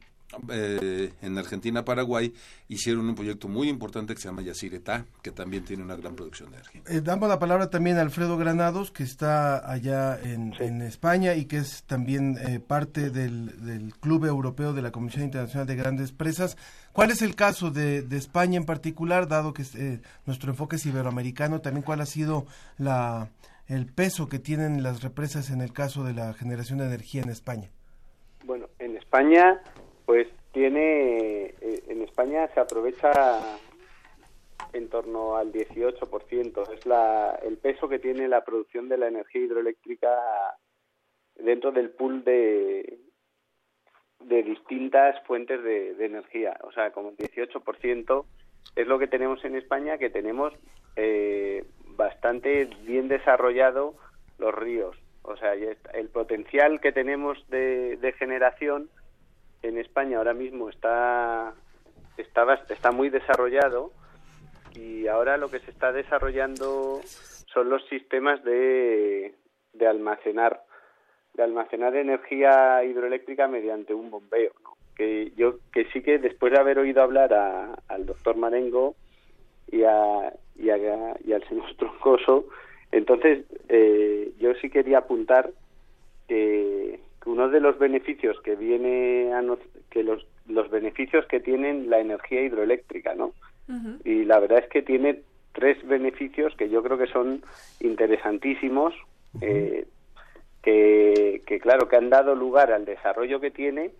eh, en Argentina, Paraguay, hicieron un proyecto muy importante que se llama Yacyretá, que también tiene una gran producción de energía. Eh, damos la palabra también a Alfredo Granados, que está allá en, en España y que es también eh, parte del, del Club Europeo de la Comisión Internacional de Grandes Presas. ¿Cuál es el caso de, de España en particular, dado que eh, nuestro enfoque es iberoamericano? También cuál ha sido la, el peso que tienen las represas en el caso de la generación de energía en España? Bueno, en España, pues tiene, eh, en España se aprovecha en torno al 18%. Es la, el peso que tiene la producción de la energía hidroeléctrica dentro del pool de, de distintas fuentes de, energía. O sea, como el 18% es lo que tenemos en España, que tenemos eh, bastante bien desarrollado los ríos. O sea, el potencial que tenemos de generación en España ahora mismo está, está, está muy desarrollado y ahora lo que se está desarrollando son los sistemas de, de almacenar de almacenar energía hidroeléctrica mediante un bombeo que yo que sí que después de haber oído hablar a- al doctor Marengo y, a, y, a- y al señor Troncoso entonces eh, yo sí quería apuntar que uno de los beneficios que viene a nos- que los los beneficios que tienen la energía hidroeléctrica no y la verdad es que tiene tres beneficios que yo creo que son interesantísimos eh, que, que claro que han dado lugar al desarrollo que tiene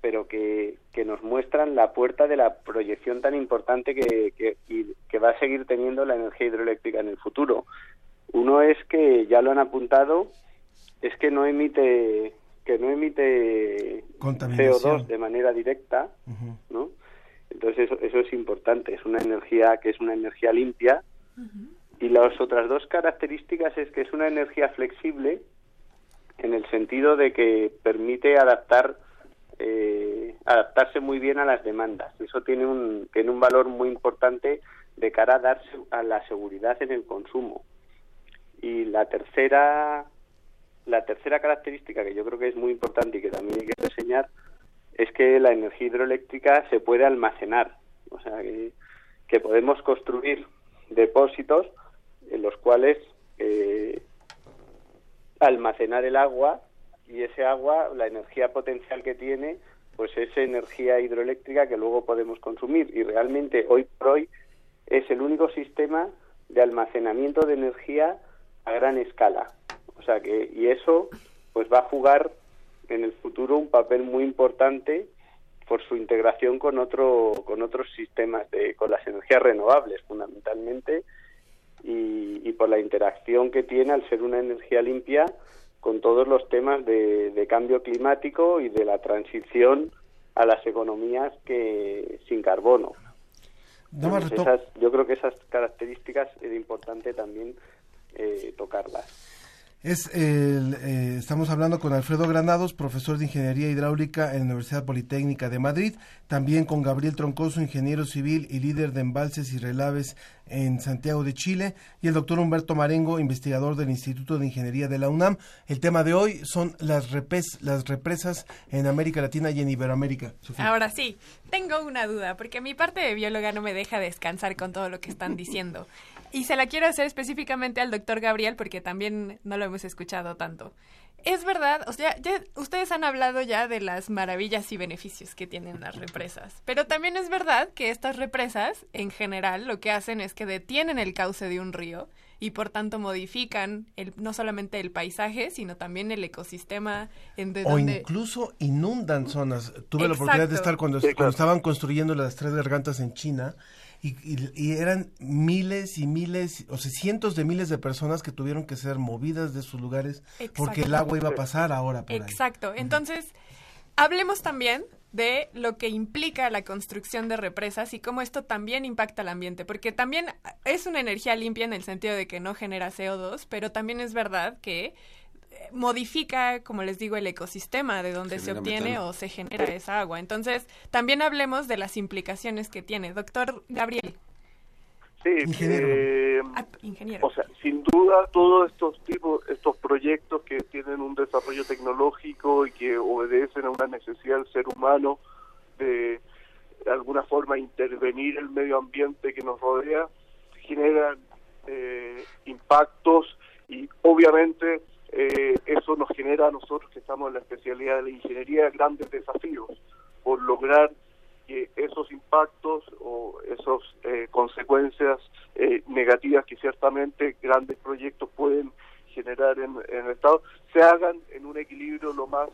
pero que, que nos muestran la puerta de la proyección tan importante que, que, y que va a seguir teniendo la energía hidroeléctrica en el futuro. Uno es que ya lo han apuntado, es que no emite que no emite Contaminación. CO2 de manera directa, ¿no? Entonces eso, eso es importante, es una energía que es una energía limpia y las otras dos características es que es una energía flexible en el sentido de que permite adaptar eh, adaptarse muy bien a las demandas. Eso tiene un tiene un valor muy importante de cara a dar se- a la seguridad en el consumo. Y la tercera la tercera característica que yo creo que es muy importante y que también hay que reseñar es que la energía hidroeléctrica se puede almacenar, o sea que, que podemos construir depósitos en los cuales eh, almacenar el agua y ese agua, la energía potencial que tiene, pues es energía hidroeléctrica que luego podemos consumir y realmente hoy por hoy es el único sistema de almacenamiento de energía a gran escala. O sea que y eso pues va a jugar en el futuro un papel muy importante por su integración con otro con otros sistemas de con las energías renovables fundamentalmente y, y por la interacción que tiene al ser una energía limpia con todos los temas de, de cambio climático y de la transición a las economías que sin carbono. Entonces, esas- yo creo que esas características es importante también eh, tocarlas. Es el, eh, estamos hablando con Alfredo Granados, profesor de Ingeniería Hidráulica en la Universidad Politécnica de Madrid, también con Gabriel Troncoso, ingeniero civil y líder de embalses y relaves en Santiago de Chile, y el doctor Humberto Marengo, investigador del Instituto de Ingeniería de la UNAM. El tema de hoy son las, repes, las represas en América Latina y en Iberoamérica. Ahora sí, tengo una duda, porque mi parte de bióloga no me deja descansar con todo lo que están diciendo. Y se la quiero hacer específicamente al doctor Gabriel, porque también no lo hemos escuchado tanto. Es verdad, o sea, ya, ustedes han hablado ya de las maravillas y beneficios que tienen las represas, pero también es verdad que estas represas, en general, lo que hacen es que detienen el cauce de un río y por tanto modifican el, no solamente el paisaje, sino también el ecosistema en de O donde... incluso inundan zonas. Tuve la oportunidad de estar cuando, cuando estaban construyendo las tres gargantas en China y, y- y eran miles y miles, o sea, cientos de miles de personas que tuvieron que ser movidas de sus lugares porque el agua iba a pasar ahora por ahí. Exacto. Entonces, hablemos también de lo que implica la construcción de represas y cómo esto también impacta al ambiente, porque también es una energía limpia en el sentido de que no genera CO2, pero también es verdad que modifica, como les digo, el ecosistema de donde se obtiene metano. o se genera esa agua. Entonces, también hablemos de las implicaciones que tiene. Doctor Gabriel, Sí, eh, ingeniero. o sea, sin duda todos estos tipos, estos proyectos que tienen un desarrollo tecnológico y que obedecen a una necesidad del ser humano de, de alguna forma intervenir el medio ambiente que nos rodea, generan eh, impactos y obviamente eh, eso nos genera a nosotros que estamos en la especialidad de la ingeniería grandes desafíos por lograr que esos impactos o esas consecuencias eh, negativas que ciertamente grandes proyectos pueden generar en, el Estado se hagan en un equilibrio lo más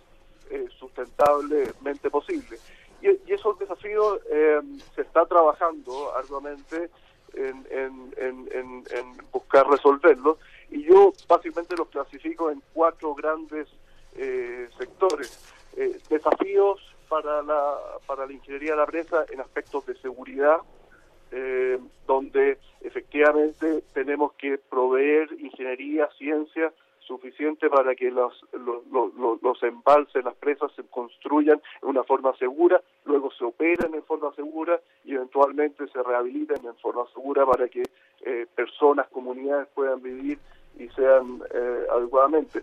eh, sustentablemente posible. Y, esos desafíos eh, se está trabajando arduamente en, en, en, en- en buscar resolverlos y yo básicamente los clasifico en cuatro grandes eh, sectores. Eh, desafíos para la, para la ingeniería de la presa en aspectos de seguridad, eh, donde efectivamente tenemos que proveer ingeniería, ciencia suficiente para que los, los, los- los- embalses, las presas se construyan en una forma segura, luego se operen en forma segura y eventualmente se rehabiliten en forma segura para que eh, personas, comunidades puedan vivir y sean eh, adecuadamente.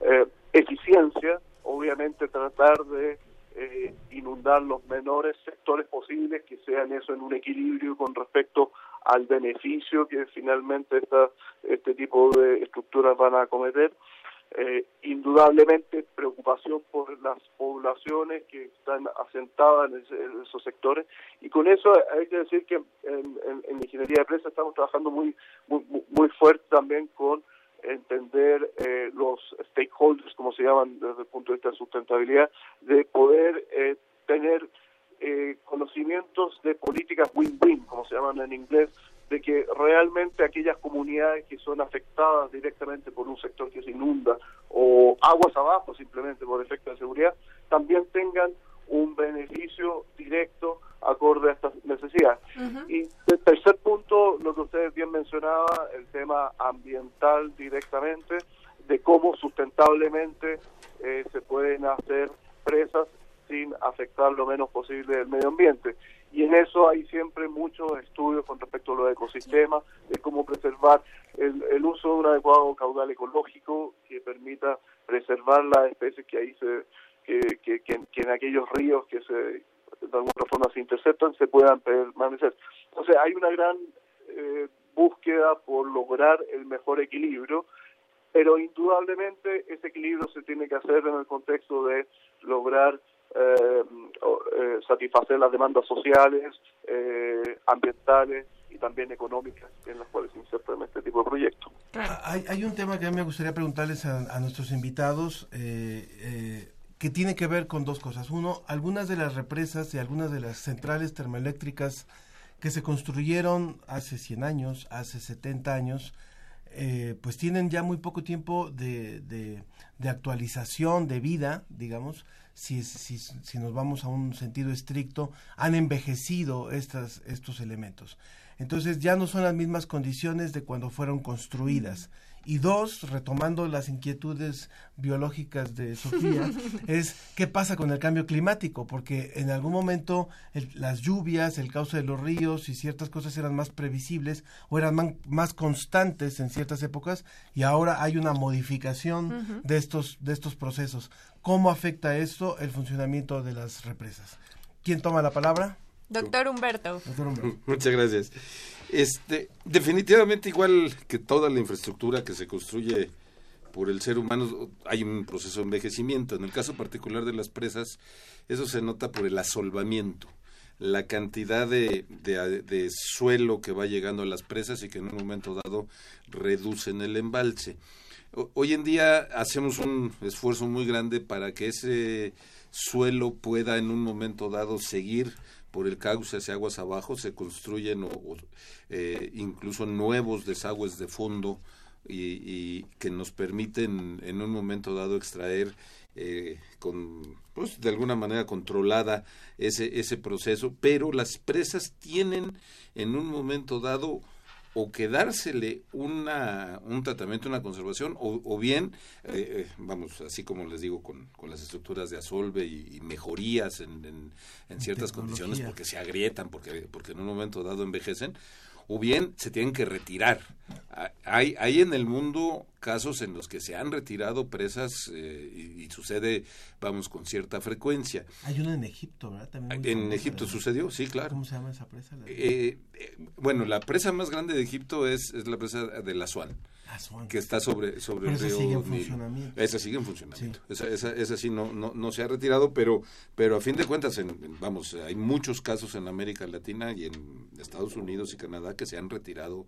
Eh, eficiencia, obviamente tratar de eh, inundar los menores sectores posibles, que sean eso en un equilibrio con respecto al beneficio que finalmente esta, este tipo de estructuras van a cometer. Eh, indudablemente preocupación por las poblaciones que están asentadas en, esos sectores. Y con eso hay que decir que en, en- en ingeniería de presa estamos trabajando muy muy, muy- muy fuerte también con entender eh, los stakeholders, como se llaman desde el punto de vista de sustentabilidad, de poder eh, tener eh, conocimientos de políticas win-win, como se llaman en inglés, de que realmente aquellas comunidades que son afectadas directamente por un sector que se inunda o aguas abajo simplemente por efecto de seguridad, también tengan un beneficio directo acorde a estas necesidades. Y el tercer punto, lo que ustedes bien mencionaban, el tema ambiental directamente, de cómo sustentablemente eh, se pueden hacer presas sin afectar lo menos posible el medio ambiente. Y en eso hay siempre muchos estudios con respecto a los ecosistemas, de cómo preservar el, el uso de un adecuado caudal ecológico que permita preservar las especies que ahí se, que, que, que- que en aquellos ríos que se de alguna forma se interceptan se puedan permanecer. Entonces hay una gran eh, búsqueda por lograr el mejor equilibrio, pero indudablemente ese equilibrio se tiene que hacer en el contexto de lograr eh, eh, satisfacer las demandas sociales, eh, ambientales y también económicas en las cuales se insertan este tipo de proyectos. Hay, hay un tema que a mí me gustaría preguntarles a, a nuestros invitados eh, eh, que tiene que ver con dos cosas. Uno, algunas de las represas y algunas de las centrales termoeléctricas que se construyeron hace 100 años, hace 70 años, eh, pues tienen ya muy poco tiempo de, de- de actualización, de vida, digamos, si, si, si nos vamos a un sentido estricto, han envejecido estas, estos elementos. Entonces ya no son las mismas condiciones de cuando fueron construidas. Y dos, retomando las inquietudes biológicas de Sofía, es qué pasa con el cambio climático, porque en algún momento el- las lluvias, el cauce de los ríos y ciertas cosas eran más previsibles o eran man- más constantes en ciertas épocas y ahora hay una modificación de estos de estos procesos. ¿Cómo afecta esto el funcionamiento de las represas? ¿Quién toma la palabra? Doctor Humberto. Doctor Humberto. Muchas gracias. Este, definitivamente igual que toda la infraestructura que se construye por el ser humano, hay un proceso de envejecimiento. En el caso particular de las presas, eso se nota por el asolvamiento. la cantidad de, de, de suelo que va llegando a las presas y que en un momento dado reducen el embalse. Hoy en día hacemos un esfuerzo muy grande para que ese suelo pueda en un momento dado seguir por el cauce hacia aguas abajo, se construyen o, o, eh, incluso nuevos desagües de fondo y, y que nos permiten en un momento dado extraer eh, con pues de alguna manera controlada ese ese proceso. Pero las presas tienen en un momento dado o que dársele una, un tratamiento, una conservación, o, o bien, eh, eh, vamos, así como les digo, con, con las estructuras de asolve y, y mejorías en, en- en ciertas condiciones porque se agrietan, porque, porque en un momento dado envejecen, o bien se tienen que retirar. Hay, hay en el mundo casos en los que se han retirado presas eh, y, y sucede, vamos, con cierta frecuencia. Hay una en Egipto, ¿verdad? También En famosa, Egipto ¿verdad? sucedió, sí, claro. ¿Cómo se llama esa presa? Eh, eh, bueno, la presa más grande de Egipto es, es la presa de la Aswan. Que está sobre, sobre el río sigue en Nilo. funcionamiento. Esa sigue en funcionamiento. Esa, esa, esa sí no, no, no se ha retirado, pero, pero a fin de cuentas, en, en- vamos, hay muchos casos en América Latina y en Estados Unidos y Canadá que se han retirado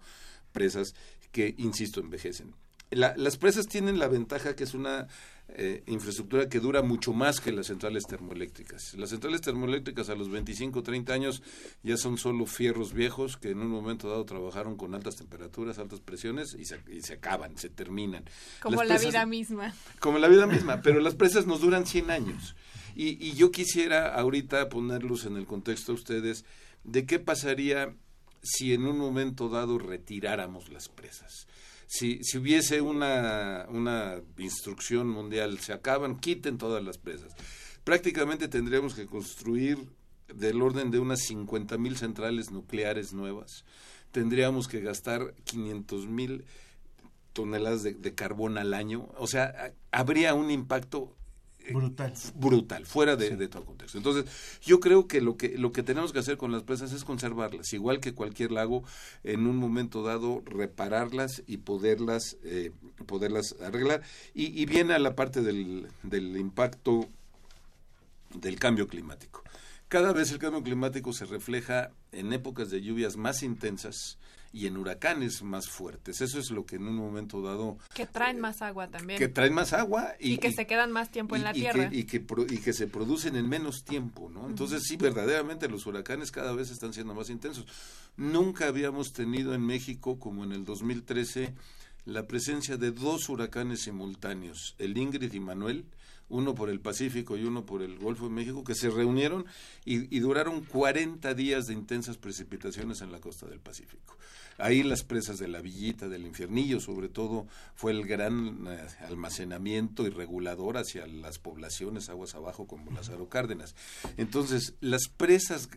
presas que, insisto, envejecen. La- las presas tienen la ventaja que es una eh, infraestructura que dura mucho más que las centrales termoeléctricas. Las centrales termoeléctricas a los 25, 30 años ya son solo fierros viejos que en un momento dado trabajaron con altas temperaturas, altas presiones y se, y se acaban, se terminan. Como Las la presas- vida misma. como la vida misma, pero las presas nos duran 100 años. Y, y yo quisiera ahorita ponerlos en el contexto a ustedes de qué pasaría si en un momento dado retiráramos las presas. Si, si hubiese una, una instrucción mundial, se acaban, quiten todas las presas. Prácticamente tendríamos que construir del orden de unas 50 mil centrales nucleares nuevas. Tendríamos que gastar 500 mil toneladas de, de carbón al año. O sea, habría un impacto brutal, brutal, fuera de, de todo contexto. Entonces, yo creo que lo que lo que tenemos que hacer con las presas es conservarlas, igual que cualquier lago, en un momento dado repararlas y poderlas eh, poderlas arreglar. Y, y viene a la parte del, del impacto del cambio climático. Cada vez el cambio climático se refleja en épocas de lluvias más intensas y en huracanes más fuertes. Eso es lo que en un momento dado Que traen más agua también. que traen más agua y, y, que y- se quedan más tiempo en la tierra. Que, y, que y que se producen en menos tiempo, ¿no? Entonces sí, verdaderamente los huracanes cada vez están siendo más intensos. Nunca habíamos tenido en México, como en el 2013, la presencia de dos huracanes simultáneos, el Ingrid y Manuel, uno por el Pacífico y uno por el Golfo de México, que se reunieron y, y duraron 40 días de intensas precipitaciones en la costa del Pacífico. Ahí las presas de la Villita, del Infiernillo, sobre todo, fue el gran eh, almacenamiento y regulador hacia las poblaciones aguas abajo como Lázaro Cárdenas. Entonces, las presas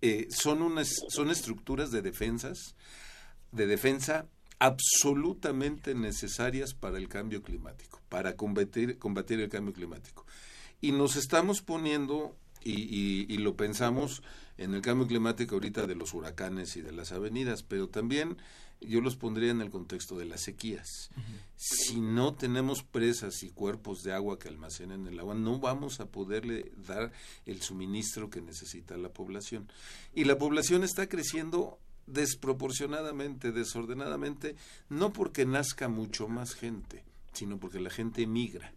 eh, son unas son estructuras de defensas de defensa absolutamente necesarias para el cambio climático, para combatir, combatir el cambio climático. Y nos estamos poniendo, y, y- y lo pensamos en el cambio climático ahorita de los huracanes y de las avenidas, pero también yo los pondría en el contexto de las sequías. Si no tenemos presas y cuerpos de agua que almacenen el agua, no vamos a poderle dar el suministro que necesita la población. Y la población está creciendo desproporcionadamente, desordenadamente, no porque nazca mucho más gente, sino porque la gente emigra.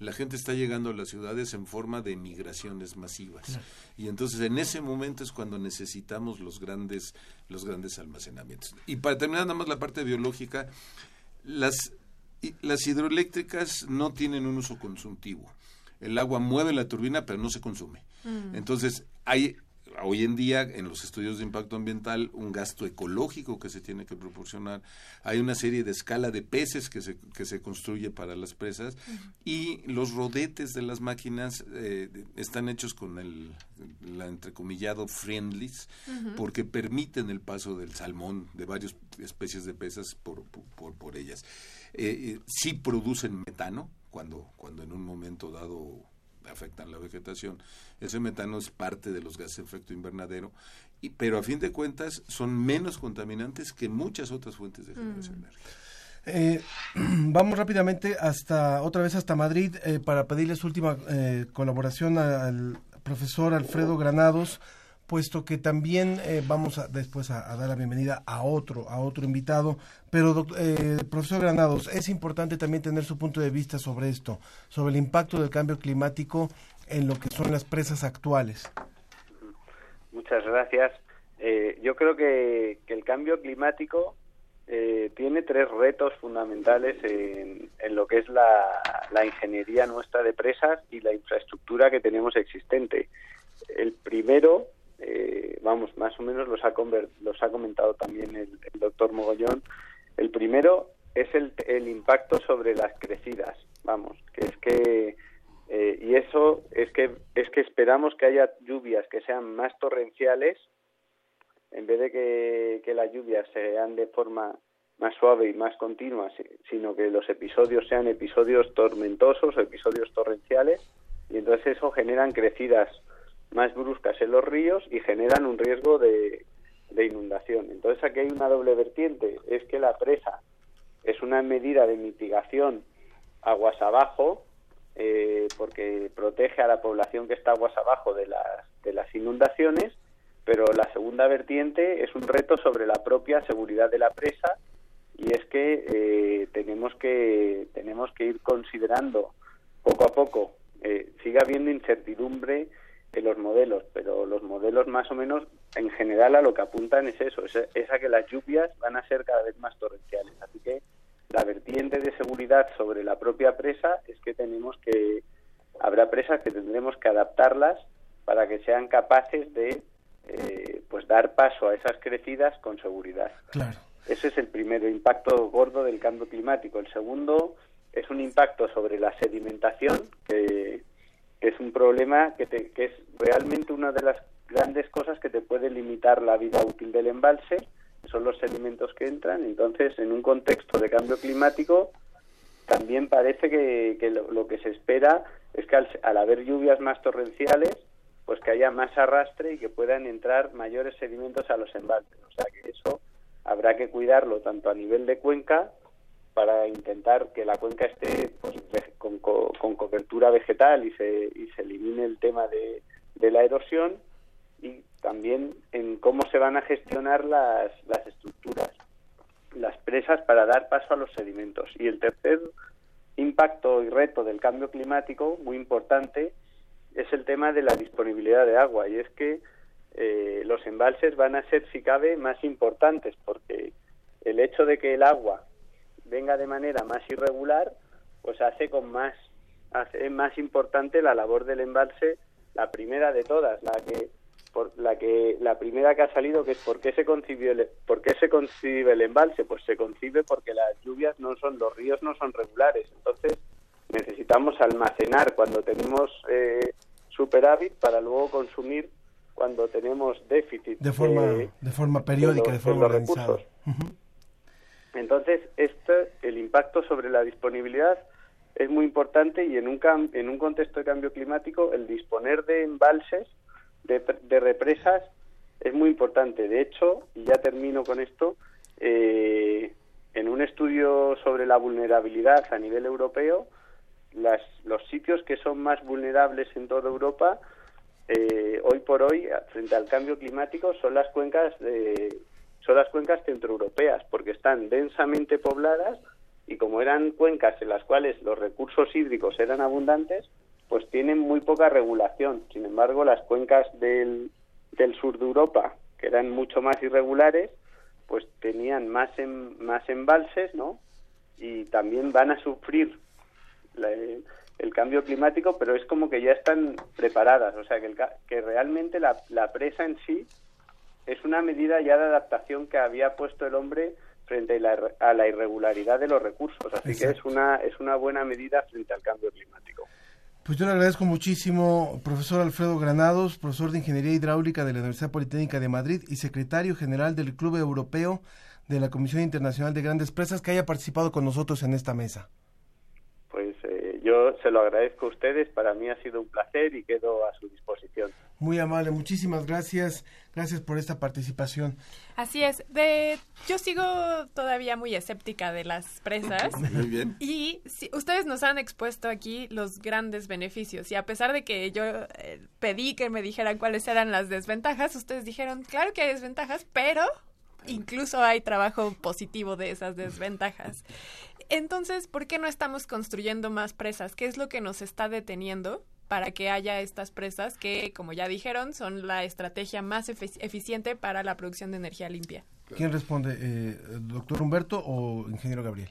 La gente está llegando a las ciudades en forma de migraciones masivas. Claro. Y entonces en ese momento es cuando necesitamos los grandes, los grandes almacenamientos. Y para terminar nada más la parte biológica, las, las hidroeléctricas no tienen un uso consultivo. El agua mueve la turbina, pero no se consume. Mm. Entonces, hay hoy en día en los estudios de impacto ambiental un gasto ecológico que se tiene que proporcionar. Hay una serie de escala de peces que se, que se construye para las presas y los rodetes de las máquinas eh, están hechos con el la entrecomillado friendlies porque permiten el paso del salmón de varias especies de por, por, por- por ellas. Eh, eh, sí producen metano cuando, cuando en un momento dado afectan la vegetación. Ese metano es parte de los gases de efecto invernadero, y, pero a fin de cuentas son menos contaminantes que muchas otras fuentes de generación de energía. Eh, vamos rápidamente hasta otra vez hasta Madrid eh, para pedirle su última eh, colaboración al profesor Alfredo Granados puesto que también eh, vamos a, después a, dar la bienvenida a otro, a otro invitado, pero eh, profesor Granados, es importante también tener su punto de vista sobre esto, sobre el impacto del cambio climático en lo que son las presas actuales. Muchas gracias. Eh, yo creo que, el cambio climático eh, tiene tres retos fundamentales en, en lo que es la ingeniería nuestra de presas y la infraestructura que tenemos existente. El primero, eh, vamos, más o menos los ha, los ha comentado también el, el doctor Mogollón, el primero es el, el impacto sobre las crecidas, vamos, que es que eh, y eso es que es que esperamos que haya lluvias que sean más torrenciales en vez de que, que las lluvias sean de forma más suave y más continua, si- sino que los episodios sean episodios tormentosos o episodios torrenciales y entonces eso generan crecidas más bruscas en los ríos y generan un riesgo de, inundación. Entonces aquí hay una doble vertiente, es que la presa es una medida de mitigación aguas abajo eh, porque protege a la población que está aguas abajo de las, de las inundaciones, pero la segunda vertiente es un reto sobre la propia seguridad de la presa y es que eh, tenemos que tenemos que ir considerando poco a poco eh, sigue habiendo incertidumbre en los modelos pero los modelos más o menos en general a lo que apuntan es eso es, es a que las lluvias van a ser cada vez más torrenciales así que la vertiente de seguridad sobre la propia presa es que tenemos que habrá presas que tendremos que adaptarlas para que sean capaces de eh, pues dar paso a esas crecidas con seguridad Claro. ese es el primer impacto gordo del cambio climático. El segundo es un impacto sobre la sedimentación, que, que es un problema que, te- que es realmente una de las grandes cosas que te puede limitar la vida útil del embalse, son los sedimentos que entran. Entonces, en un contexto de cambio climático, también parece que, que lo, lo que se espera es que al, al haber lluvias más torrenciales, pues que haya más arrastre y que puedan entrar mayores sedimentos a los embalses. O sea que eso habrá que cuidarlo tanto a nivel de cuenca para intentar que la cuenca esté pues, con, co- con cobertura vegetal y se, y se elimine el tema de, de la erosión y también en cómo se van a gestionar las, las estructuras, las presas para dar paso a los sedimentos. Y el tercer impacto y reto del cambio climático, muy importante, es el tema de la disponibilidad de agua. Y es que eh, los embalses van a ser, si cabe, más importantes, porque el hecho de que el agua venga de manera más irregular, pues hace con más hace más importante la labor del embalse, la primera de todas, la que por la que la primera que ha salido que es por qué se concibió el, por qué se concibe el embalse, pues se concibe porque las lluvias no son los ríos no son regulares, entonces necesitamos almacenar cuando tenemos eh, superávit para luego consumir cuando tenemos déficit De forma, eh, de forma periódica, de los- forma organizada. Entonces, este, el impacto sobre la disponibilidad es muy importante y en un, cam- en un contexto de cambio climático el disponer de embalses, de, de represas, es muy importante. De hecho, y ya termino con esto, eh, en un estudio sobre la vulnerabilidad a nivel europeo, las, los sitios que son más vulnerables en toda Europa, eh, hoy por hoy, frente al cambio climático, son las cuencas de, son las cuencas centroeuropeas, porque están densamente pobladas y como eran cuencas en las cuales los recursos hídricos eran abundantes, pues tienen muy poca regulación. Sin embargo, las cuencas del, del sur de Europa, que eran mucho más irregulares, pues tenían más, em- más embalses, ¿no? Y también van a sufrir la- el, el cambio climático, pero es como que ya están preparadas. O sea, que, el que realmente la, la presa en sí es una medida ya de adaptación que había puesto el hombre frente a la, a la irregularidad de los recursos. Así que es una, es una buena medida frente al cambio climático. Pues yo le agradezco muchísimo, profesor Alfredo Granados, profesor de Ingeniería Hidráulica de la Universidad Politécnica de Madrid y secretario general del Club Europeo de la Comisión Internacional de Grandes Presas, que haya participado con nosotros en esta mesa. Pues eh, yo se lo agradezco a ustedes, para mí ha sido un placer y quedo a su disposición. Muy amable, muchísimas gracias. Gracias por esta participación. Así es. De, yo sigo todavía muy escéptica de las presas. Muy bien. Y si, ustedes nos han expuesto aquí los grandes beneficios. Y a pesar de que yo eh, pedí que me dijeran cuáles eran las desventajas, ustedes dijeron, claro que hay desventajas, pero incluso hay trabajo positivo de esas desventajas. Entonces, ¿por qué no estamos construyendo más presas? ¿Qué es lo que nos está deteniendo para que haya estas presas que, como ya dijeron, son la estrategia más efic- eficiente para la producción de energía limpia? ¿Quién responde? Eh, ¿Doctor Humberto o ingeniero Gabriel?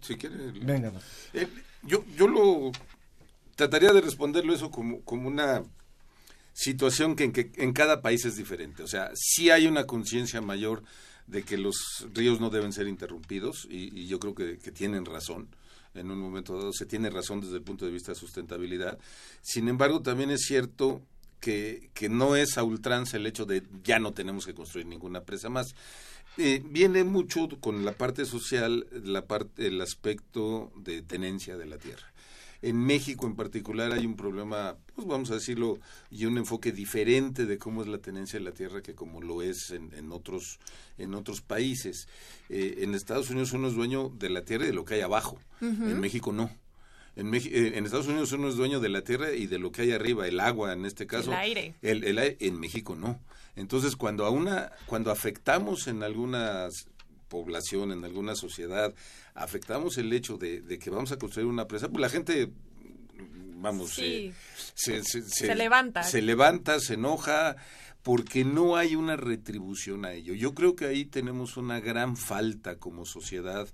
Si quiere. Venga. doctor. Eh, yo, yo lo trataría de responderlo eso como, como una situación que en, que en cada país es diferente. O sea, sí hay una conciencia mayor de que los ríos no deben ser interrumpidos y, y yo creo que, que tienen razón. En un momento dado se tiene razón desde el punto de vista de sustentabilidad. Sin embargo, también es cierto que, que no es a ultranza el hecho de ya no tenemos que construir ninguna presa más. Eh, viene mucho con la parte social, la parte, el aspecto de tenencia de la tierra. En México en particular hay un problema, pues vamos a decirlo, y un enfoque diferente de cómo es la tenencia de la tierra que como lo es en, en otros en otros países. Eh, en Estados Unidos uno es dueño de la tierra y de lo que hay abajo. En México no. En, eh, en Estados Unidos uno es dueño de la tierra y de lo que hay arriba, el agua en este caso. El aire. El, el aire- en México no. Entonces, cuando a una, cuando afectamos en algunas población, en alguna sociedad, afectamos el hecho de, de que vamos a construir una presa, pues la gente, vamos, Sí. se, se- Se levanta. Se levanta, se enoja, porque no hay una retribución a ello. Yo creo que ahí tenemos una gran falta como sociedad,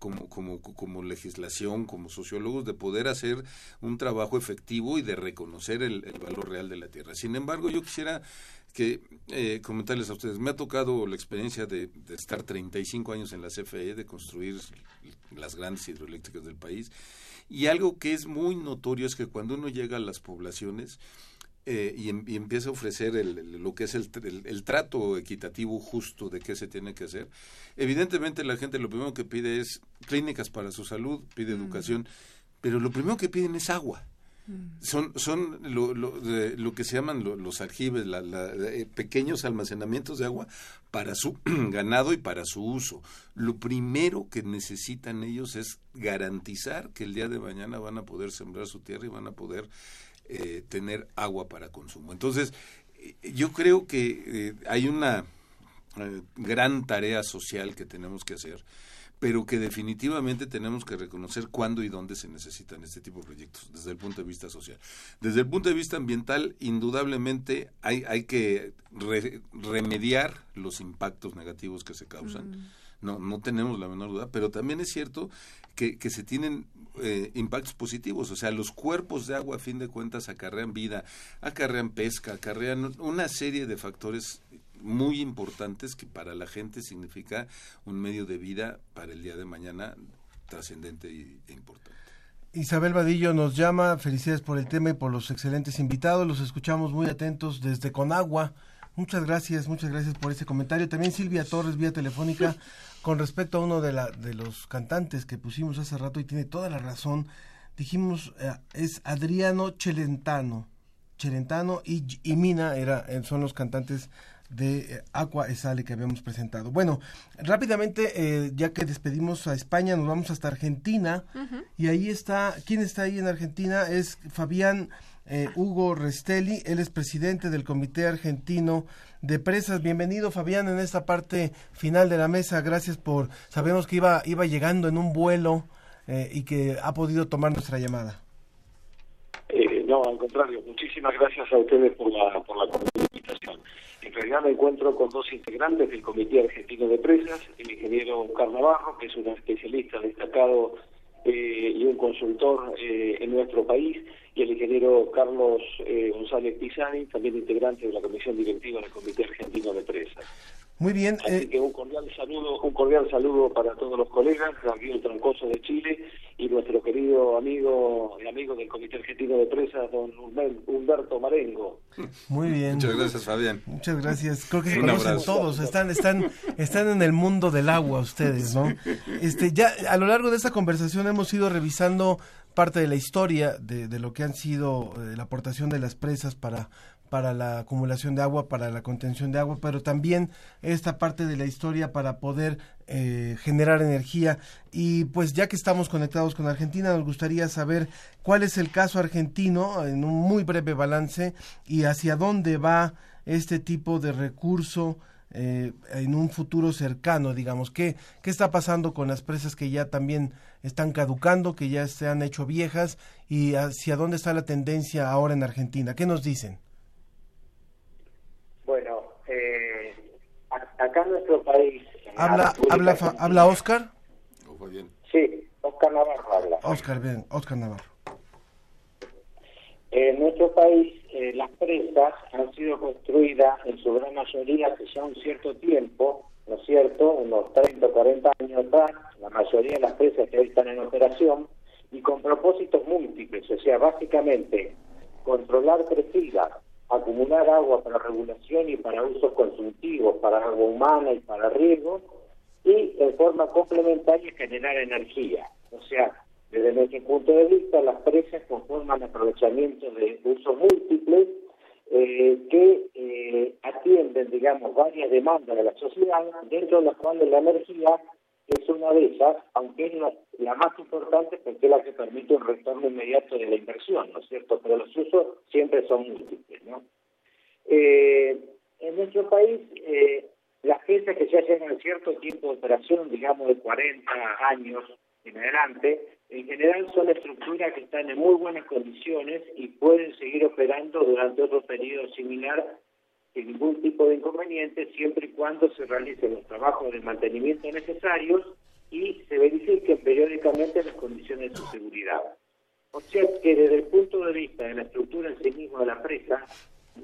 como, como, como legislación, como sociólogos, de poder hacer un trabajo efectivo y de reconocer el, valor real de la tierra. Sin embargo, yo quisiera que eh, comentarles a ustedes, me ha tocado la experiencia de, de estar 35 años en la CFE, de construir las grandes hidroeléctricas del país, y algo que es muy notorio es que cuando uno llega a las poblaciones, eh, y, em- y empieza a ofrecer el- lo que es el, el- el trato equitativo justo de qué se tiene que hacer. Evidentemente la gente lo primero que pide es clínicas para su salud, pide educación, pero lo primero que piden es agua. Son, son lo, lo, de- lo que se llaman lo- los aljibes, la- la- eh, pequeños almacenamientos de agua para su ganado y para su uso. Lo primero que necesitan ellos es garantizar que el día de mañana van a poder sembrar su tierra y van a poder eh, tener agua para consumo. Entonces, eh, yo creo que eh, hay una eh, gran tarea social que tenemos que hacer, pero que definitivamente tenemos que reconocer cuándo y dónde se necesitan este tipo de proyectos desde el punto de vista social. Desde el punto de vista ambiental, indudablemente hay, hay que re- remediar los impactos negativos que se causan. No, no tenemos la menor duda, pero también es cierto que, que se tienen eh, impactos positivos, o sea, los cuerpos de agua a fin de cuentas acarrean vida, acarrean pesca, acarrean una serie de factores muy importantes que para la gente significa un medio de vida para el día de mañana trascendente e importante. Isabel Vadillo nos llama, felicidades por el tema y por los excelentes invitados, los escuchamos muy atentos desde Conagua. Muchas gracias, muchas gracias por ese comentario. También Silvia Torres, vía telefónica, con respecto a uno de, la, de los cantantes que pusimos hace rato y tiene toda la razón. Dijimos, eh, es Adriano Celentano. Celentano y, y Mina era, eh, son los cantantes de eh, Aqua Esale que habíamos presentado. Bueno, rápidamente, eh, ya que despedimos a España, nos vamos hasta Argentina. Y ahí está, ¿quién está ahí en Argentina? Es Fabián eh, Hugo Restelli, él es presidente del Comité Argentino de Presas. Bienvenido Fabián en esta parte final de la mesa. Gracias por, sabemos que iba, iba llegando en un vuelo eh, y que ha podido tomar nuestra llamada. Eh, no, al contrario, muchísimas gracias a ustedes por la, por la invitación. En realidad me encuentro con dos integrantes del Comité Argentino de Presas, el ingeniero Oscar Navarro, que es un especialista destacado eh, y un consultor eh, en nuestro país, y el ingeniero Carlos eh, González Pisani, también integrante de la Comisión Directiva del Comité Argentino de Presas. Muy bien. Así eh, que un cordial saludo, un cordial saludo para todos los colegas, Gabriel Troncoso de Chile y nuestro querido amigo y amigo del Comité Argentino de Presas, don Humber- Humberto Marengo. muy bien. Muchas gracias, Fabián. Muchas gracias. Creo que se conocen todos. Están, están, están en el mundo del agua ustedes, ¿no? Este, ya a lo largo de esta conversación hemos ido revisando parte de la historia de, de lo que han sido eh, la aportación de las presas para para la acumulación de agua, para la contención de agua, pero también esta parte de la historia para poder eh, generar energía. Y pues ya que estamos conectados con Argentina, nos gustaría saber cuál es el caso argentino en un muy breve balance y hacia dónde va este tipo de recurso eh, en un futuro cercano, digamos. ¿Qué, ¿Qué está pasando con las presas que ya también están caducando, que ya se han hecho viejas y hacia dónde está la tendencia ahora en Argentina? ¿Qué nos dicen? Bueno, eh, a- acá en nuestro país... en ¿Habla, habla, fa- ¿habla Oscar? Sí, Oscar Navarro habla. Oscar, bien, Oscar Navarro. En nuestro país, eh, las presas han sido construidas en su gran mayoría hace ya un cierto tiempo, ¿no es cierto? Unos 30 o 40 años atrás, la mayoría de las presas que hoy están en operación, y con propósitos múltiples, o sea, básicamente controlar crecidas, acumular agua para regulación y para usos consultivos, para agua humana y para riego, y en forma complementaria generar energía. O sea, desde nuestro punto de vista, las presas conforman aprovechamientos de usos múltiples eh, que eh, atienden, digamos, varias demandas de la sociedad, dentro de las cuales la energía es una de ellas, aunque es la, la más importante porque es la que permite un retorno inmediato de la inversión, ¿no es cierto? Pero los usos siempre son múltiples, ¿no? Eh, en nuestro país, eh, las presas que ya llevan cierto tiempo de operación, digamos de 40 años en adelante, en general son estructuras que están en muy buenas condiciones y pueden seguir operando durante otro periodo similar sin ningún tipo de inconveniente, siempre y cuando se realicen los trabajos de mantenimiento necesarios y se verifiquen periódicamente las condiciones de seguridad. O sea que desde el punto de vista de la estructura en sí misma de la presa,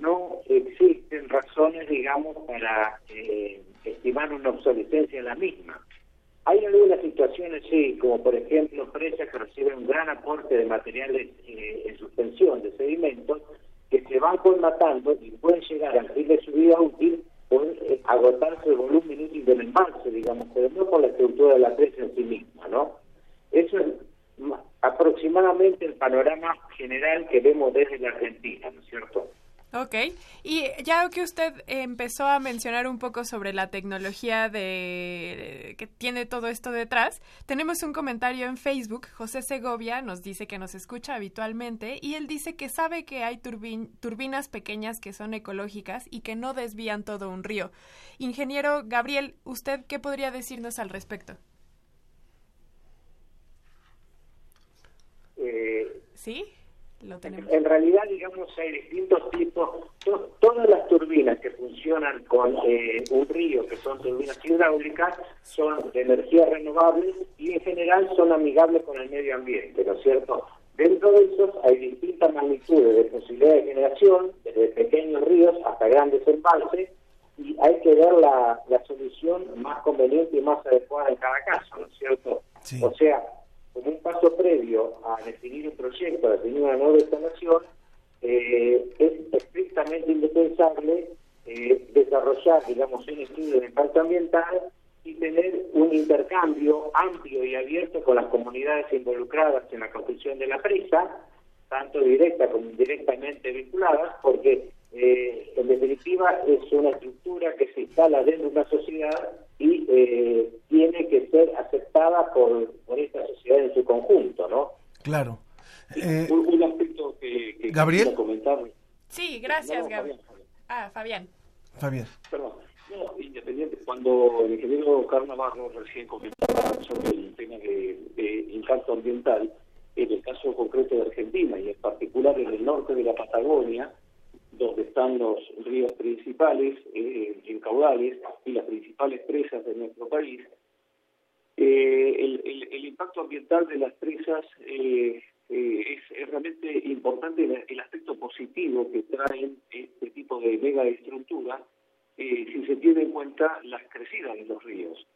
no existen razones, digamos, para eh, estimar una obsolescencia en la misma. Hay algunas situaciones, sí, como por ejemplo presas que reciben un gran aporte de materiales eh, en suspensión, de sedimentos, que se van colmatando y pueden llegar al fin de su vida útil por eh, agotarse el volumen útil del embalse, digamos, pero no por la estructura de la presa en sí misma, ¿no? Eso es ma- aproximadamente el panorama general que vemos desde la Argentina, ¿no es cierto? Ok, y ya que usted empezó a mencionar un poco sobre la tecnología de, que tiene todo esto detrás, tenemos un comentario en Facebook. José Segovia nos dice que nos escucha habitualmente y él dice que sabe que hay turbin- turbinas pequeñas que son ecológicas y que no desvían todo un río. Ingeniero Gabriel, ¿usted qué podría decirnos al respecto? Eh, ¿Sí? Lo tenemos. En realidad, digamos, hay distintos tipos. To- todas las turbinas que funcionan con eh, un río, que son turbinas hidráulicas, son de energías renovables y en general son amigables con el medio ambiente, ¿no es cierto? Dentro de esos hay distintas magnitudes de posibilidad de generación, desde pequeños ríos hasta grandes embalses, y hay que ver la, la solución más conveniente y más adecuada en cada caso, ¿no es cierto? O sea, como un paso previo a definir un proyecto, a definir una nueva instalación, eh, es estrictamente indispensable eh, desarrollar, digamos, un estudio de impacto ambiental y tener un intercambio amplio y abierto con las comunidades involucradas en la construcción de la presa, tanto directa como indirectamente vinculadas, porque eh, en definitiva es una estructura que se instala dentro de una sociedad y eh, tiene que ser aceptada por, por esta sociedad en su conjunto, ¿no? Claro. Eh, Un, un aspecto que, que Gabriel. comentar. Sí, gracias, No, Gabriel. Ah, Fabián. Fabián. Perdón. No, independiente, cuando el ingeniero Carlos Navarro recién comentaba sobre el tema de, de impacto ambiental, en el caso concreto de Argentina y en particular en el norte de la Patagonia, donde están los ríos principales eh, en caudales y las principales presas de nuestro país, eh, el, impacto ambiental de las presas eh, eh, es, realmente importante el, el aspecto positivo que traen este tipo de megaestructuras eh, si se tiene en cuenta las crecidas de los ríos.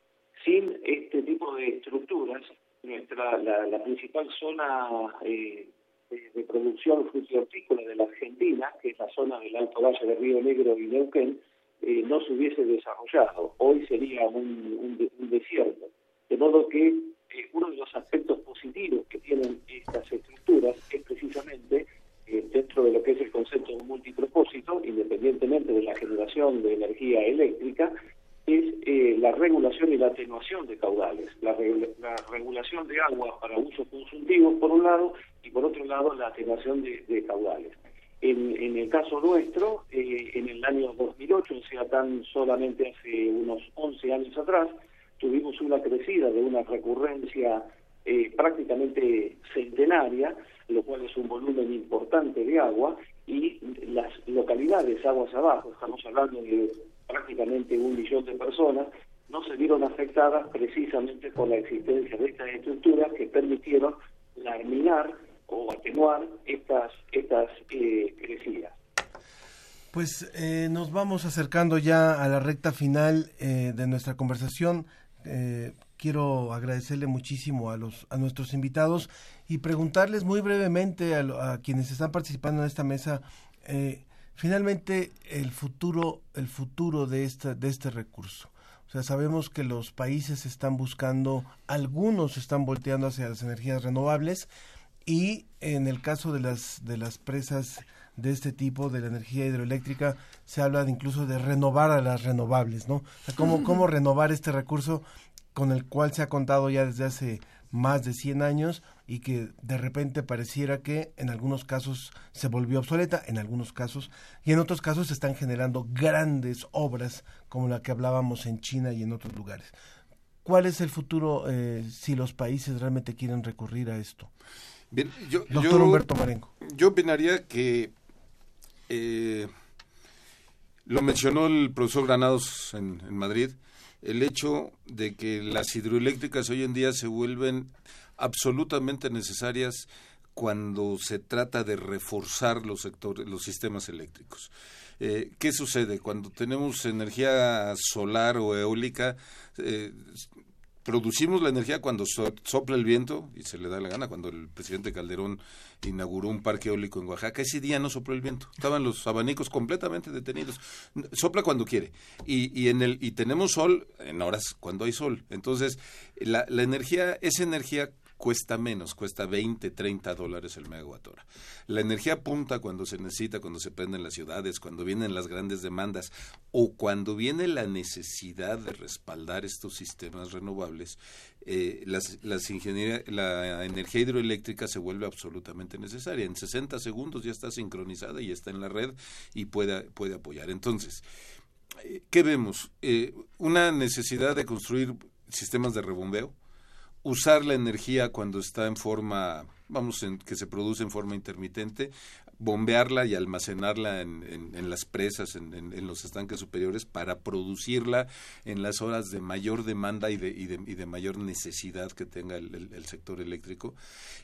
Sin este tipo de estructuras, nuestra la, la principal zona eh, de, producción frutícola de la Argentina, que es la zona del Alto Valle de Río Negro y Neuquén, eh, no se hubiese desarrollado. Hoy sería un desierto. De modo que eh, uno de los aspectos positivos que tienen estas estructuras es precisamente eh, dentro de lo que es el concepto de multipropósito, independientemente de la generación de energía eléctrica, es eh, la regulación y la atenuación de caudales, la, regula- la regulación de agua para uso consultivo por un lado y por otro lado la atenuación de, caudales. En, en el caso nuestro, eh, en el año 2008, o sea, tan solamente hace unos 11 años atrás, tuvimos una crecida de una recurrencia eh, prácticamente centenaria, lo cual es un volumen importante de agua, y las localidades aguas abajo, estamos hablando de prácticamente un millón de personas, no se vieron afectadas precisamente por la existencia de estas estructuras que permitieron laminar o atenuar estas, estas eh, crecidas. Pues eh, nos vamos acercando ya a la recta final eh, de nuestra conversación. Eh, quiero agradecerle muchísimo a los a nuestros invitados y preguntarles muy brevemente a, a quienes están participando en esta mesa eh, finalmente el futuro el futuro de esta de este recurso. O sea, sabemos que los países están buscando, algunos están volteando hacia las energías renovables y en el caso de las de las presas de este tipo de la energía hidroeléctrica se habla de incluso de renovar a las renovables, ¿no? O sea, cómo cómo renovar este recurso con el cual se ha contado ya desde hace más de 100 años y que de repente pareciera que en algunos casos se volvió obsoleta, en algunos casos, y en otros casos se están generando grandes obras como la que hablábamos en China y en otros lugares. ¿Cuál es el futuro eh, si los países realmente quieren recurrir a esto? Bien, yo, Doctor yo- Humberto Marengo. Yo opinaría que eh, lo mencionó el profesor Granados en, en Madrid, el hecho de que las hidroeléctricas hoy en día se vuelven absolutamente necesarias cuando se trata de reforzar los sectores, los sistemas eléctricos. Eh, ¿Qué sucede? Cuando tenemos energía solar o eólica, eh, producimos la energía cuando so- sopla el viento y se le da la gana. Cuando el presidente Calderón inauguró un parque eólico en Oaxaca, ese día no sopló el viento. Estaban los abanicos completamente detenidos. Sopla cuando quiere. Y, y, en el, y tenemos sol en horas cuando hay sol. Entonces, la, la energía, esa energía cuesta menos, cuesta 20, 30 dólares el megawatt hora. La energía punta cuando se necesita, cuando se prenden las ciudades, cuando vienen las grandes demandas o cuando viene la necesidad de respaldar estos sistemas renovables, eh, las, las ingeniería, la energía hidroeléctrica se vuelve absolutamente necesaria. En 60 segundos ya está sincronizada y está en la red y puede, puede apoyar. Entonces, eh, ¿qué vemos? Eh, una necesidad de construir sistemas de rebombeo, usar la energía cuando está en forma, vamos, en, que se produce en forma intermitente, bombearla y almacenarla en, en- en las presas, en, los estanques superiores, para producirla en las horas de mayor demanda y de, y de, y de mayor necesidad que tenga el, sector eléctrico.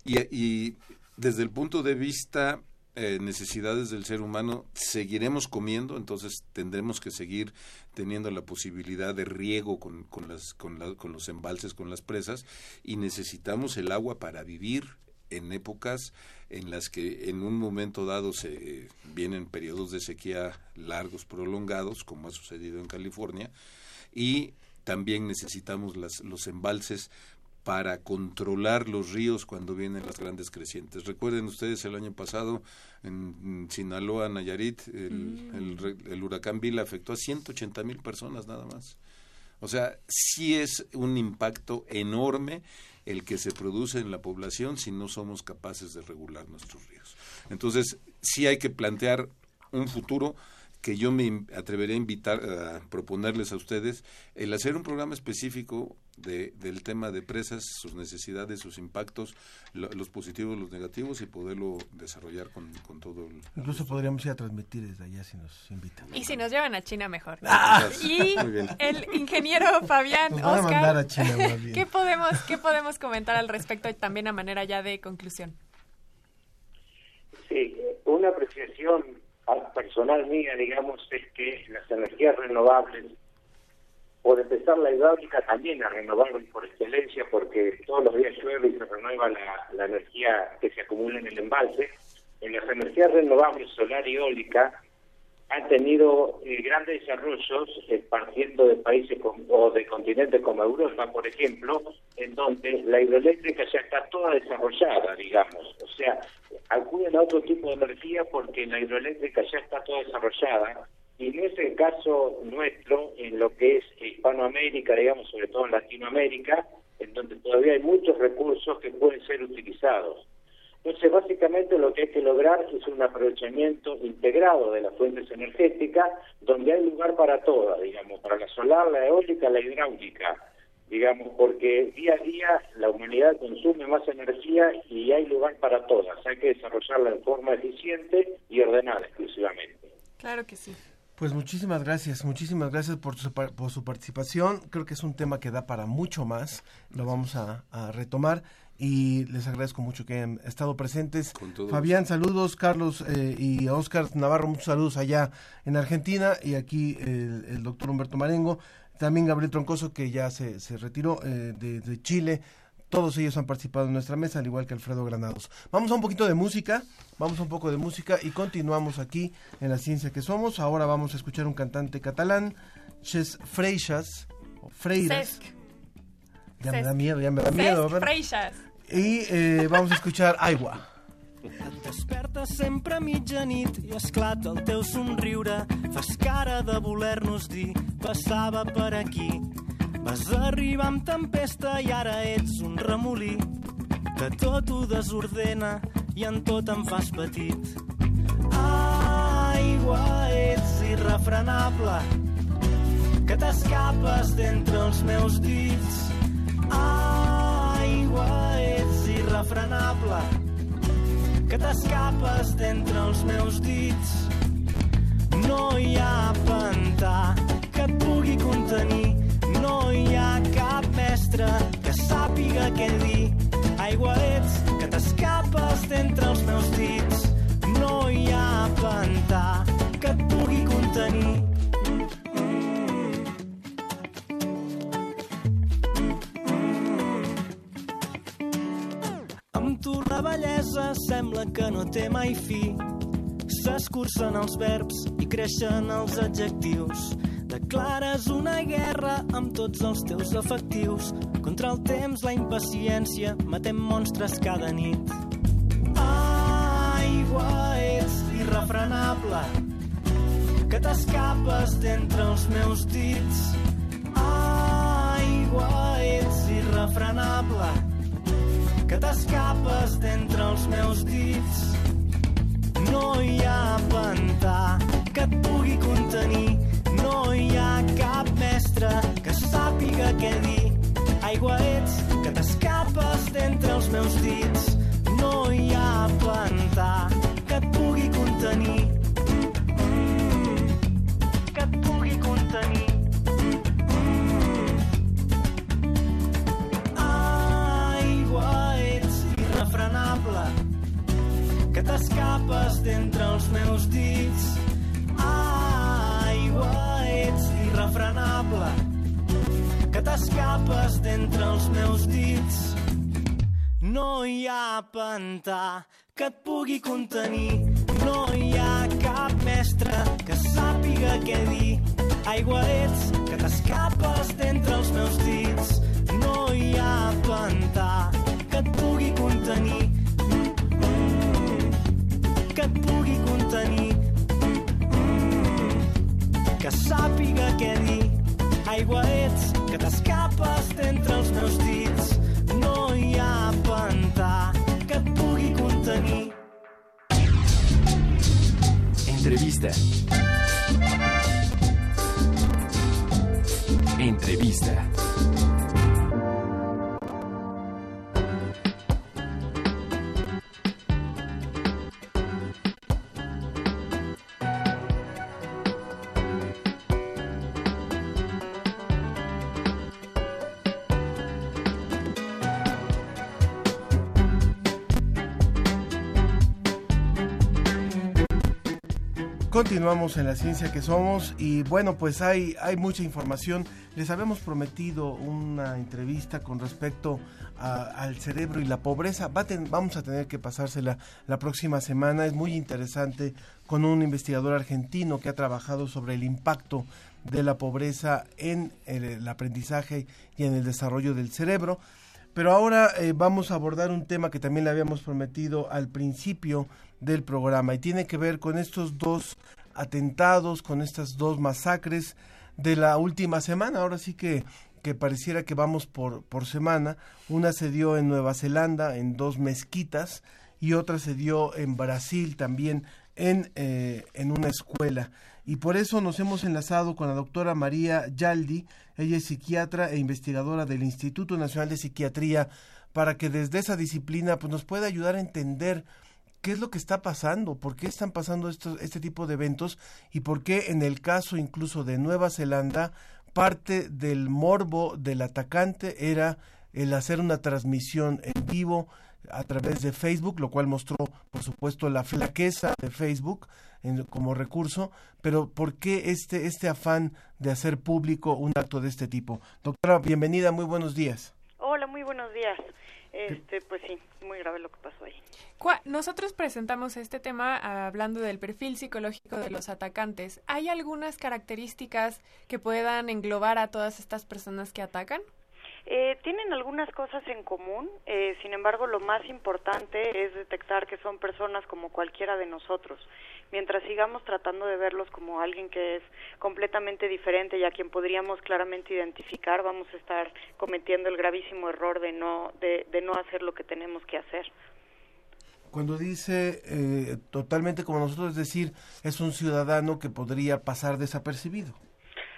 Y desde el punto de vista eh, necesidades del ser humano, seguiremos comiendo, entonces tendremos que seguir teniendo la posibilidad de riego con, con, con, los embalses, con las presas, y necesitamos el agua para vivir en épocas en las que en un momento dado se vienen periodos de sequía largos, prolongados, como ha sucedido en California, y también necesitamos las, los embalses para controlar los ríos cuando vienen las grandes crecientes. Recuerden ustedes el año pasado en Sinaloa, Nayarit, el, el re- el huracán Vila afectó a 180 mil personas nada más. O sea, sí es un impacto enorme el que se produce en la población si no somos capaces de regular nuestros ríos. Entonces, sí hay que plantear un futuro que yo me atrevería a invitar a proponerles a ustedes el hacer un programa específico de, del tema de presas, sus necesidades, sus impactos, lo- los positivos, los negativos y poderlo desarrollar con, con todo el... Incluso podríamos ir a transmitir desde allá si nos invitan. Y si nos llevan a China, mejor. Ah. y el ingeniero Fabián Nos van a Oscar, mandar a China, más bien. ¿qué podemos, ¿qué podemos comentar al respecto y también a manera ya de conclusión? Sí, una apreciación personal mía, digamos, es que las energías renovables, por empezar la hidráulica también es renovable por excelencia, porque todos los días llueve y se renueva la, la energía que se acumula en el embalse. En las energías renovables, solar y eólica, han tenido eh, grandes desarrollos eh, partiendo de países o de continentes como Europa, por ejemplo, en donde la hidroeléctrica ya está toda desarrollada, digamos. O sea, acuden a otro tipo de energía porque la hidroeléctrica ya está toda desarrollada. Y no es el caso nuestro en lo que es Hispanoamérica, digamos, sobre todo en Latinoamérica, en donde todavía hay muchos recursos que pueden ser utilizados. Entonces, básicamente lo que hay que lograr es un aprovechamiento integrado de las fuentes energéticas, donde hay lugar para todas, digamos, para la solar, la eólica, la hidráulica, digamos, porque día a día la humanidad consume más energía y hay lugar para todas. Hay que desarrollarla en forma eficiente y ordenada exclusivamente. Claro que sí. Pues muchísimas gracias, muchísimas gracias por su, por su participación. Creo que es un tema que da para mucho más. Lo vamos a, a retomar y les agradezco mucho que hayan estado presentes. todo Fabián, saludos. Carlos eh, y Oscar Navarro, muchos saludos allá en Argentina y aquí el, el doctor Humberto Marengo. También Gabriel Troncoso, que ya se, se retiró eh, de, de Chile. Todos ellos han participado en nuestra mesa, al igual que Alfredo Granados. Vamos a un poquito de música, vamos a un poco de música y continuamos aquí en La Ciencia que Somos. Ahora vamos a escuchar un cantante catalán, Ches Freixas, o Freiras. Cesc. Ya me da miedo, ya me da miedo. Y eh, vamos a escuchar Aigua. Et despertes sempre a mitjanit i esclata el teu somriure. Fas cara de voler-nos dir, passava per aquí. Vas arribar amb tempesta i ara ets un remolí que tot ho desordena i en tot em fas petit. Aigua, ets irrefrenable, que t'escapes d'entre els meus dits. Aigua, ets irrefrenable, que t'escapes d'entre els meus dits. No hi ha pantà que et pugui contenir, no hi ha cap mestre que sàpiga què dir. Aigua ets que t'escapes d'entre els meus dits. No hi ha pantà que et pugui contenir. Tu la bellesa sembla que no té mai fi. S'escurcen els verbs i creixen els adjectius. Declares una guerra amb tots els teus efectius. Contra el temps, la impaciència, matem monstres cada nit. Aigua, ets irrefrenable, que t'escapes d'entre els meus dits. Aigua, ets irrefrenable, que t'escapes d'entre els meus dits. No hi ha pantà que et pugui contenir, no hi ha cap mestre que sàpiga què dir. Aigua ets que t'escapes d'entre els meus dits. No hi ha pantà que et pugui contenir. Irrefrenable, que t'escapes d'entre els meus dits. Aigua, ets irrefrenable, que t'escapes d'entre els meus dits. No hi ha pantà que et pugui contenir, no hi ha cap mestre que sàpiga què dir. Aigua ets que t'escapes d'entre els meus dits. No hi ha pantà que et pugui contenir, que et pugui contenir, que sàpiga què dir. Aigua ets que t'escapes d'entre els meus dits. No hi ha pantà que et pugui contenir. Entrevista. Entrevista. Continuamos en la ciencia que somos y bueno, pues hay, hay mucha información. Les habíamos prometido una entrevista con respecto a- al cerebro y la pobreza. Va vamos a tener que pasársela la próxima semana. Es muy interesante con un investigador argentino que ha trabajado sobre el impacto de la pobreza en el, el aprendizaje y en el desarrollo del cerebro. Pero ahora eh, vamos a abordar un tema que también le habíamos prometido al principio del programa y tiene que ver con estos dos atentados, con estas dos masacres de la última semana. Ahora sí que, que pareciera que vamos por, por semana. Una se dio en Nueva Zelanda, en dos mezquitas, y otra se dio en Brasil también, en, eh, en una escuela. Y por eso nos hemos enlazado con la doctora María Yaldi, ella es psiquiatra e investigadora del Instituto Nacional de Psiquiatría, para que desde esa disciplina pues, nos pueda ayudar a entender qué es lo que está pasando, por qué están pasando estos, este tipo de eventos y por qué en el caso incluso de Nueva Zelanda parte del morbo del atacante era el hacer una transmisión en vivo a través de Facebook, lo cual mostró, por supuesto, la flaqueza de Facebook como recurso, pero ¿por qué este, este afán de hacer público un acto de este tipo? Doctora, bienvenida, muy buenos días. Hola, muy buenos días. Este, pues sí, muy grave lo que pasó ahí. Nosotros presentamos este tema hablando del perfil psicológico de los atacantes. ¿Hay algunas características que puedan englobar a todas estas personas que atacan? Eh, tienen algunas cosas en común, eh, sin embargo, lo más importante es detectar que son personas como cualquiera de nosotros. Mientras sigamos tratando de verlos como alguien que es completamente diferente y a quien podríamos claramente identificar, vamos a estar cometiendo el gravísimo error de no, de, de no hacer lo que tenemos que hacer. Cuando dice eh, totalmente como nosotros, es decir, es un ciudadano que podría pasar desapercibido.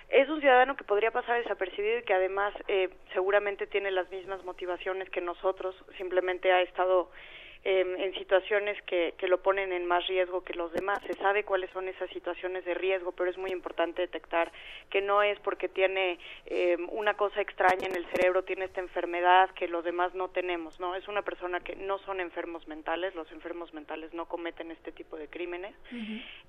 Es un ciudadano que podría pasar desapercibido y que además eh, seguramente tiene las mismas motivaciones que nosotros, simplemente ha estado eh, en situaciones que, que lo ponen en más riesgo que los demás. Se sabe cuáles son esas situaciones de riesgo, pero es muy importante detectar que no es porque tiene eh, una cosa extraña en el cerebro, tiene esta enfermedad que los demás no tenemos, ¿no? Es una persona que no son enfermos mentales, los enfermos mentales no cometen este tipo de crímenes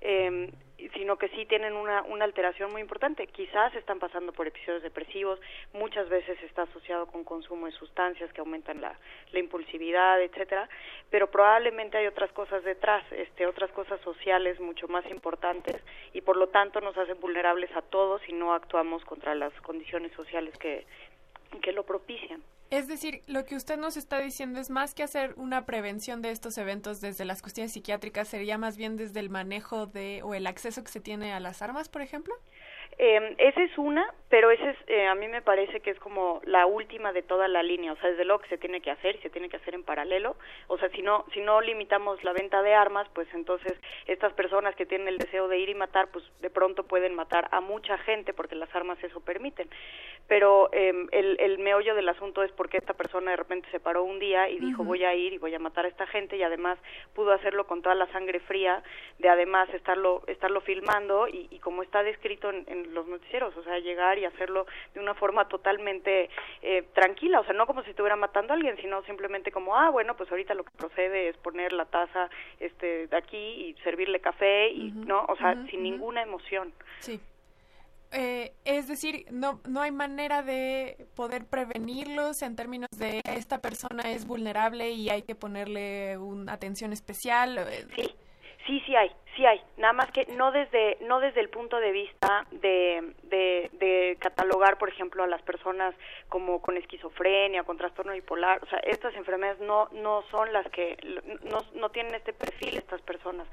eh, sino que sí tienen una, una alteración muy importante. Quizás están pasando por episodios depresivos, muchas veces está asociado con consumo de sustancias que aumentan la, la impulsividad, etcétera, pero probablemente hay otras cosas detrás, este, otras cosas sociales mucho más importantes y por lo tanto nos hacen vulnerables a todos si no actuamos contra las condiciones sociales que, que lo propician. Es decir, lo que usted nos está diciendo es más que hacer una prevención de estos eventos desde las cuestiones psiquiátricas, sería más bien desde el manejo de o el acceso que se tiene a las armas, por ejemplo. Eh, esa es una, pero ese es, eh, a mí me parece que es como la última de toda la línea, o sea, desde luego que se tiene que hacer y se tiene que hacer en paralelo, o sea, si no, si no limitamos la venta de armas, pues entonces estas personas que tienen el deseo de ir y matar, pues de pronto pueden matar a mucha gente porque las armas eso permiten, pero eh, el, el meollo del asunto es porque esta persona de repente se paró un día y dijo voy a ir y voy a matar a esta gente y además pudo hacerlo con toda la sangre fría de además estarlo estarlo filmando y, y como está descrito en, en los noticieros, o sea, llegar y hacerlo de una forma totalmente eh, tranquila, o sea, no como si estuviera matando a alguien, sino simplemente como, ah, bueno, pues ahorita lo que procede es poner la taza este de aquí y servirle café y no, o sea, sin ninguna emoción. Sí. Eh, es decir, no, no hay manera de poder prevenirlos en términos de esta persona es vulnerable y hay que ponerle una atención especial. eh, Sí, sí, sí hay, sí hay. Nada más que no desde no desde el punto de vista de, de, de catalogar, por ejemplo, a las personas como con esquizofrenia, con trastorno bipolar. O sea, estas enfermedades no no son las que no, no tienen este perfil estas personas.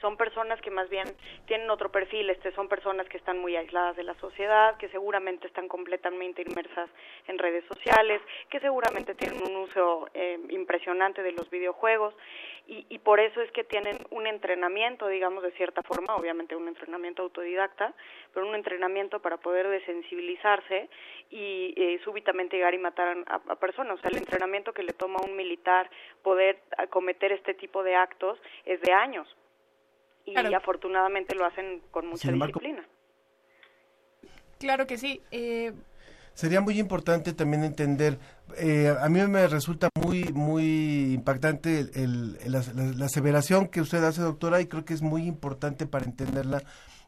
Son personas que más bien tienen otro perfil. Este son personas que están muy aisladas de la sociedad, que seguramente están completamente inmersas en redes sociales, que seguramente tienen un uso eh, impresionante de los videojuegos y, y por eso es que tienen un entrenamiento, digamos, de cierta forma, obviamente un entrenamiento autodidacta, pero un entrenamiento para poder desensibilizarse y eh, súbitamente llegar y matar a, a personas. O sea, el entrenamiento que le toma a un militar poder cometer este tipo de actos es de años. Y Claro. afortunadamente lo hacen con mucha embargo- disciplina. Claro que sí. Eh, sería muy importante también entender, eh, a mí me resulta muy, muy impactante el, la, aseveración que usted hace, doctora, y creo que es muy importante para entenderla,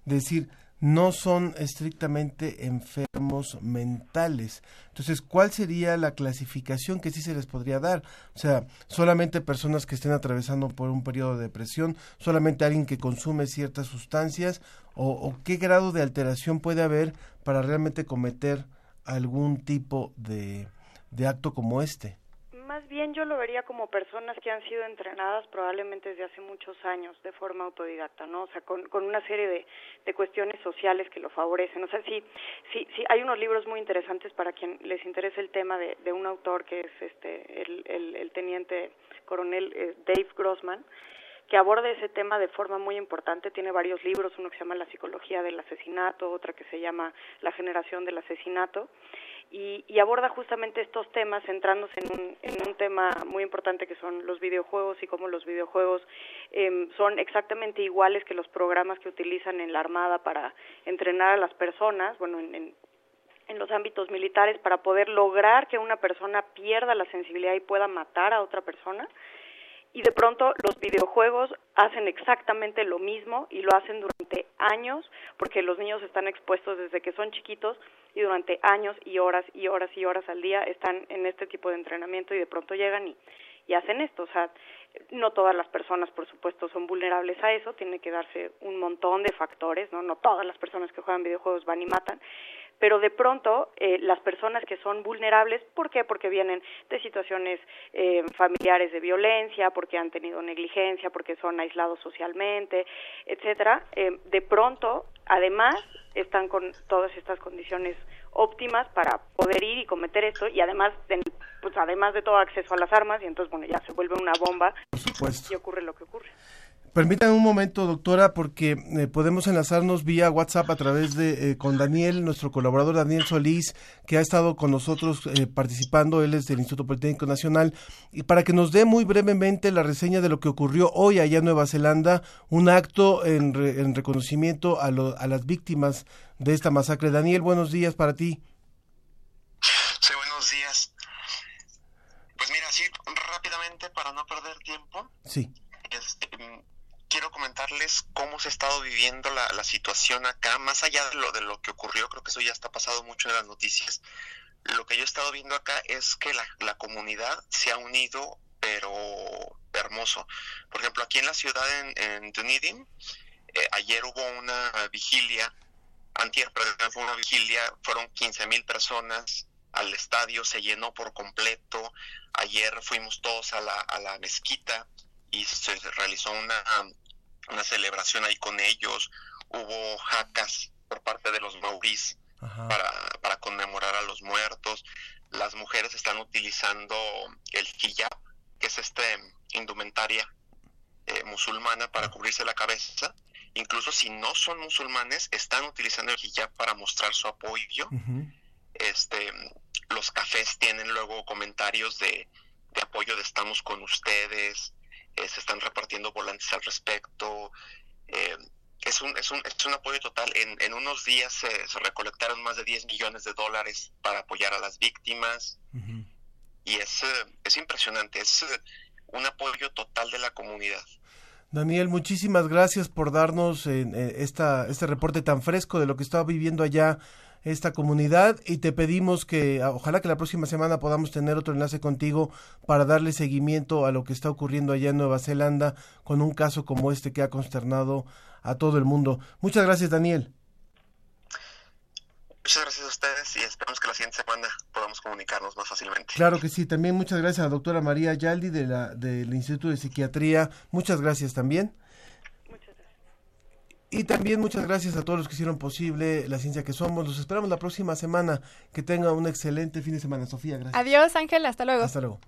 decir, no son estrictamente enfermos mentales. Entonces, ¿cuál sería la clasificación que sí se les podría dar? O sea, solamente personas que estén atravesando por un periodo de depresión, solamente alguien que consume ciertas sustancias, o qué grado de alteración puede haber para realmente cometer algún tipo de, de acto como este. Más bien yo lo vería como personas que han sido entrenadas probablemente desde hace muchos años de forma autodidacta, ¿no? O sea, con, con una serie de, de cuestiones sociales que lo favorecen. O sea, sí, sí, sí, hay unos libros muy interesantes para quien les interese el tema de, de un autor que es este el, el, teniente coronel eh, Dave Grossman, que aborda ese tema de forma muy importante. Tiene varios libros, uno que se llama La psicología del asesinato, otra que se llama La generación del asesinato, y, y aborda justamente estos temas centrándose en un, en un tema muy importante que son los videojuegos y cómo los videojuegos em, son exactamente iguales que los programas que utilizan en la Armada para entrenar a las personas, bueno, en, en en los ámbitos militares para poder lograr que una persona pierda la sensibilidad y pueda matar a otra persona y de pronto los videojuegos hacen exactamente lo mismo y lo hacen durante años porque los niños están expuestos desde que son chiquitos y durante años y horas y horas y horas al día están en este tipo de entrenamiento y de pronto llegan y, hacen esto. O sea, no todas las personas, por supuesto, son vulnerables a eso, tiene que darse un montón de factores, ¿no? No todas las personas que juegan videojuegos van y matan, pero de pronto eh, las personas que son vulnerables, ¿por qué? Porque vienen de situaciones eh, familiares de violencia, porque han tenido negligencia, porque son aislados socialmente, etcétera, eh, de pronto, además, están con todas estas condiciones óptimas para poder ir y cometer esto y además de, pues además de todo acceso a las armas y entonces bueno ya se vuelve una bomba Por supuesto. y ocurre lo que ocurre. Permítanme un momento, doctora, porque eh, podemos enlazarnos vía WhatsApp a través de eh, con Daniel, nuestro colaborador Daniel Solís, que ha estado con nosotros eh, participando, él es del Instituto Politécnico Nacional, y para que nos dé muy brevemente la reseña de lo que ocurrió hoy allá en Nueva Zelanda, un acto en, re- en reconocimiento a, lo- a las víctimas de esta masacre. Daniel, buenos días para ti. Sí, buenos días. Pues mira, así rápidamente para no perder tiempo, Sí. este, quiero comentarles cómo se ha estado viviendo la, la situación acá, más allá de lo, de lo que ocurrió, creo que eso ya está pasado mucho en las noticias. Lo que yo he estado viendo acá es que la, la comunidad se ha unido, pero hermoso. Por ejemplo, aquí en la ciudad, en, en Dunedin, eh, ayer hubo una vigilia, antier, perdón, fue una vigilia, fueron 15 mil personas al estadio, se llenó por completo. Ayer fuimos todos a la, a la mezquita y se realizó una, una celebración ahí con ellos. Hubo jacas por parte de los maurís para, para conmemorar a los muertos. Las mujeres están utilizando el hijab, que es este indumentaria eh, musulmana para cubrirse la cabeza. Incluso si no son musulmanes, están utilizando el hijab para mostrar su apoyo. Este, los cafés tienen luego comentarios de, de apoyo de estamos con ustedes, eh, se están repartiendo volantes al respecto. eh, es un, es un, es un apoyo total. En, en unos días se, se recolectaron más de 10 millones de dólares para apoyar a las víctimas y es, eh, es impresionante, es eh, un apoyo total de la comunidad. Daniel, muchísimas gracias por darnos eh, eh, esta, este reporte tan fresco de lo que está viviendo allá esta comunidad y te pedimos que ah, ojalá que la próxima semana podamos tener otro enlace contigo para darle seguimiento a lo que está ocurriendo allá en Nueva Zelanda con un caso como este que ha consternado a todo el mundo. Muchas gracias, Daniel. Muchas gracias a ustedes y esperamos que la siguiente semana podamos comunicarnos más fácilmente. Claro que sí, también muchas gracias a la doctora María Yaldi de la, del Instituto de Psiquiatría. Muchas gracias también. Y también muchas gracias a todos los que hicieron posible la ciencia que somos. Los esperamos la próxima semana. Que tenga un excelente fin de semana, Sofía. Gracias. Adiós, Ángel, hasta luego. Hasta luego.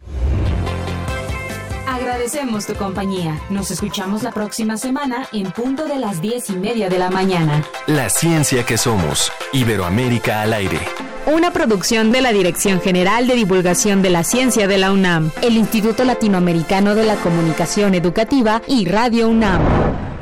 Agradecemos tu compañía. Nos escuchamos la próxima semana en punto de las diez y media de la mañana. La ciencia que somos. Iberoamérica al aire. Una producción de la Dirección General de Divulgación de la Ciencia de la UNAM, el Instituto Latinoamericano de la Comunicación Educativa y Radio UNAM.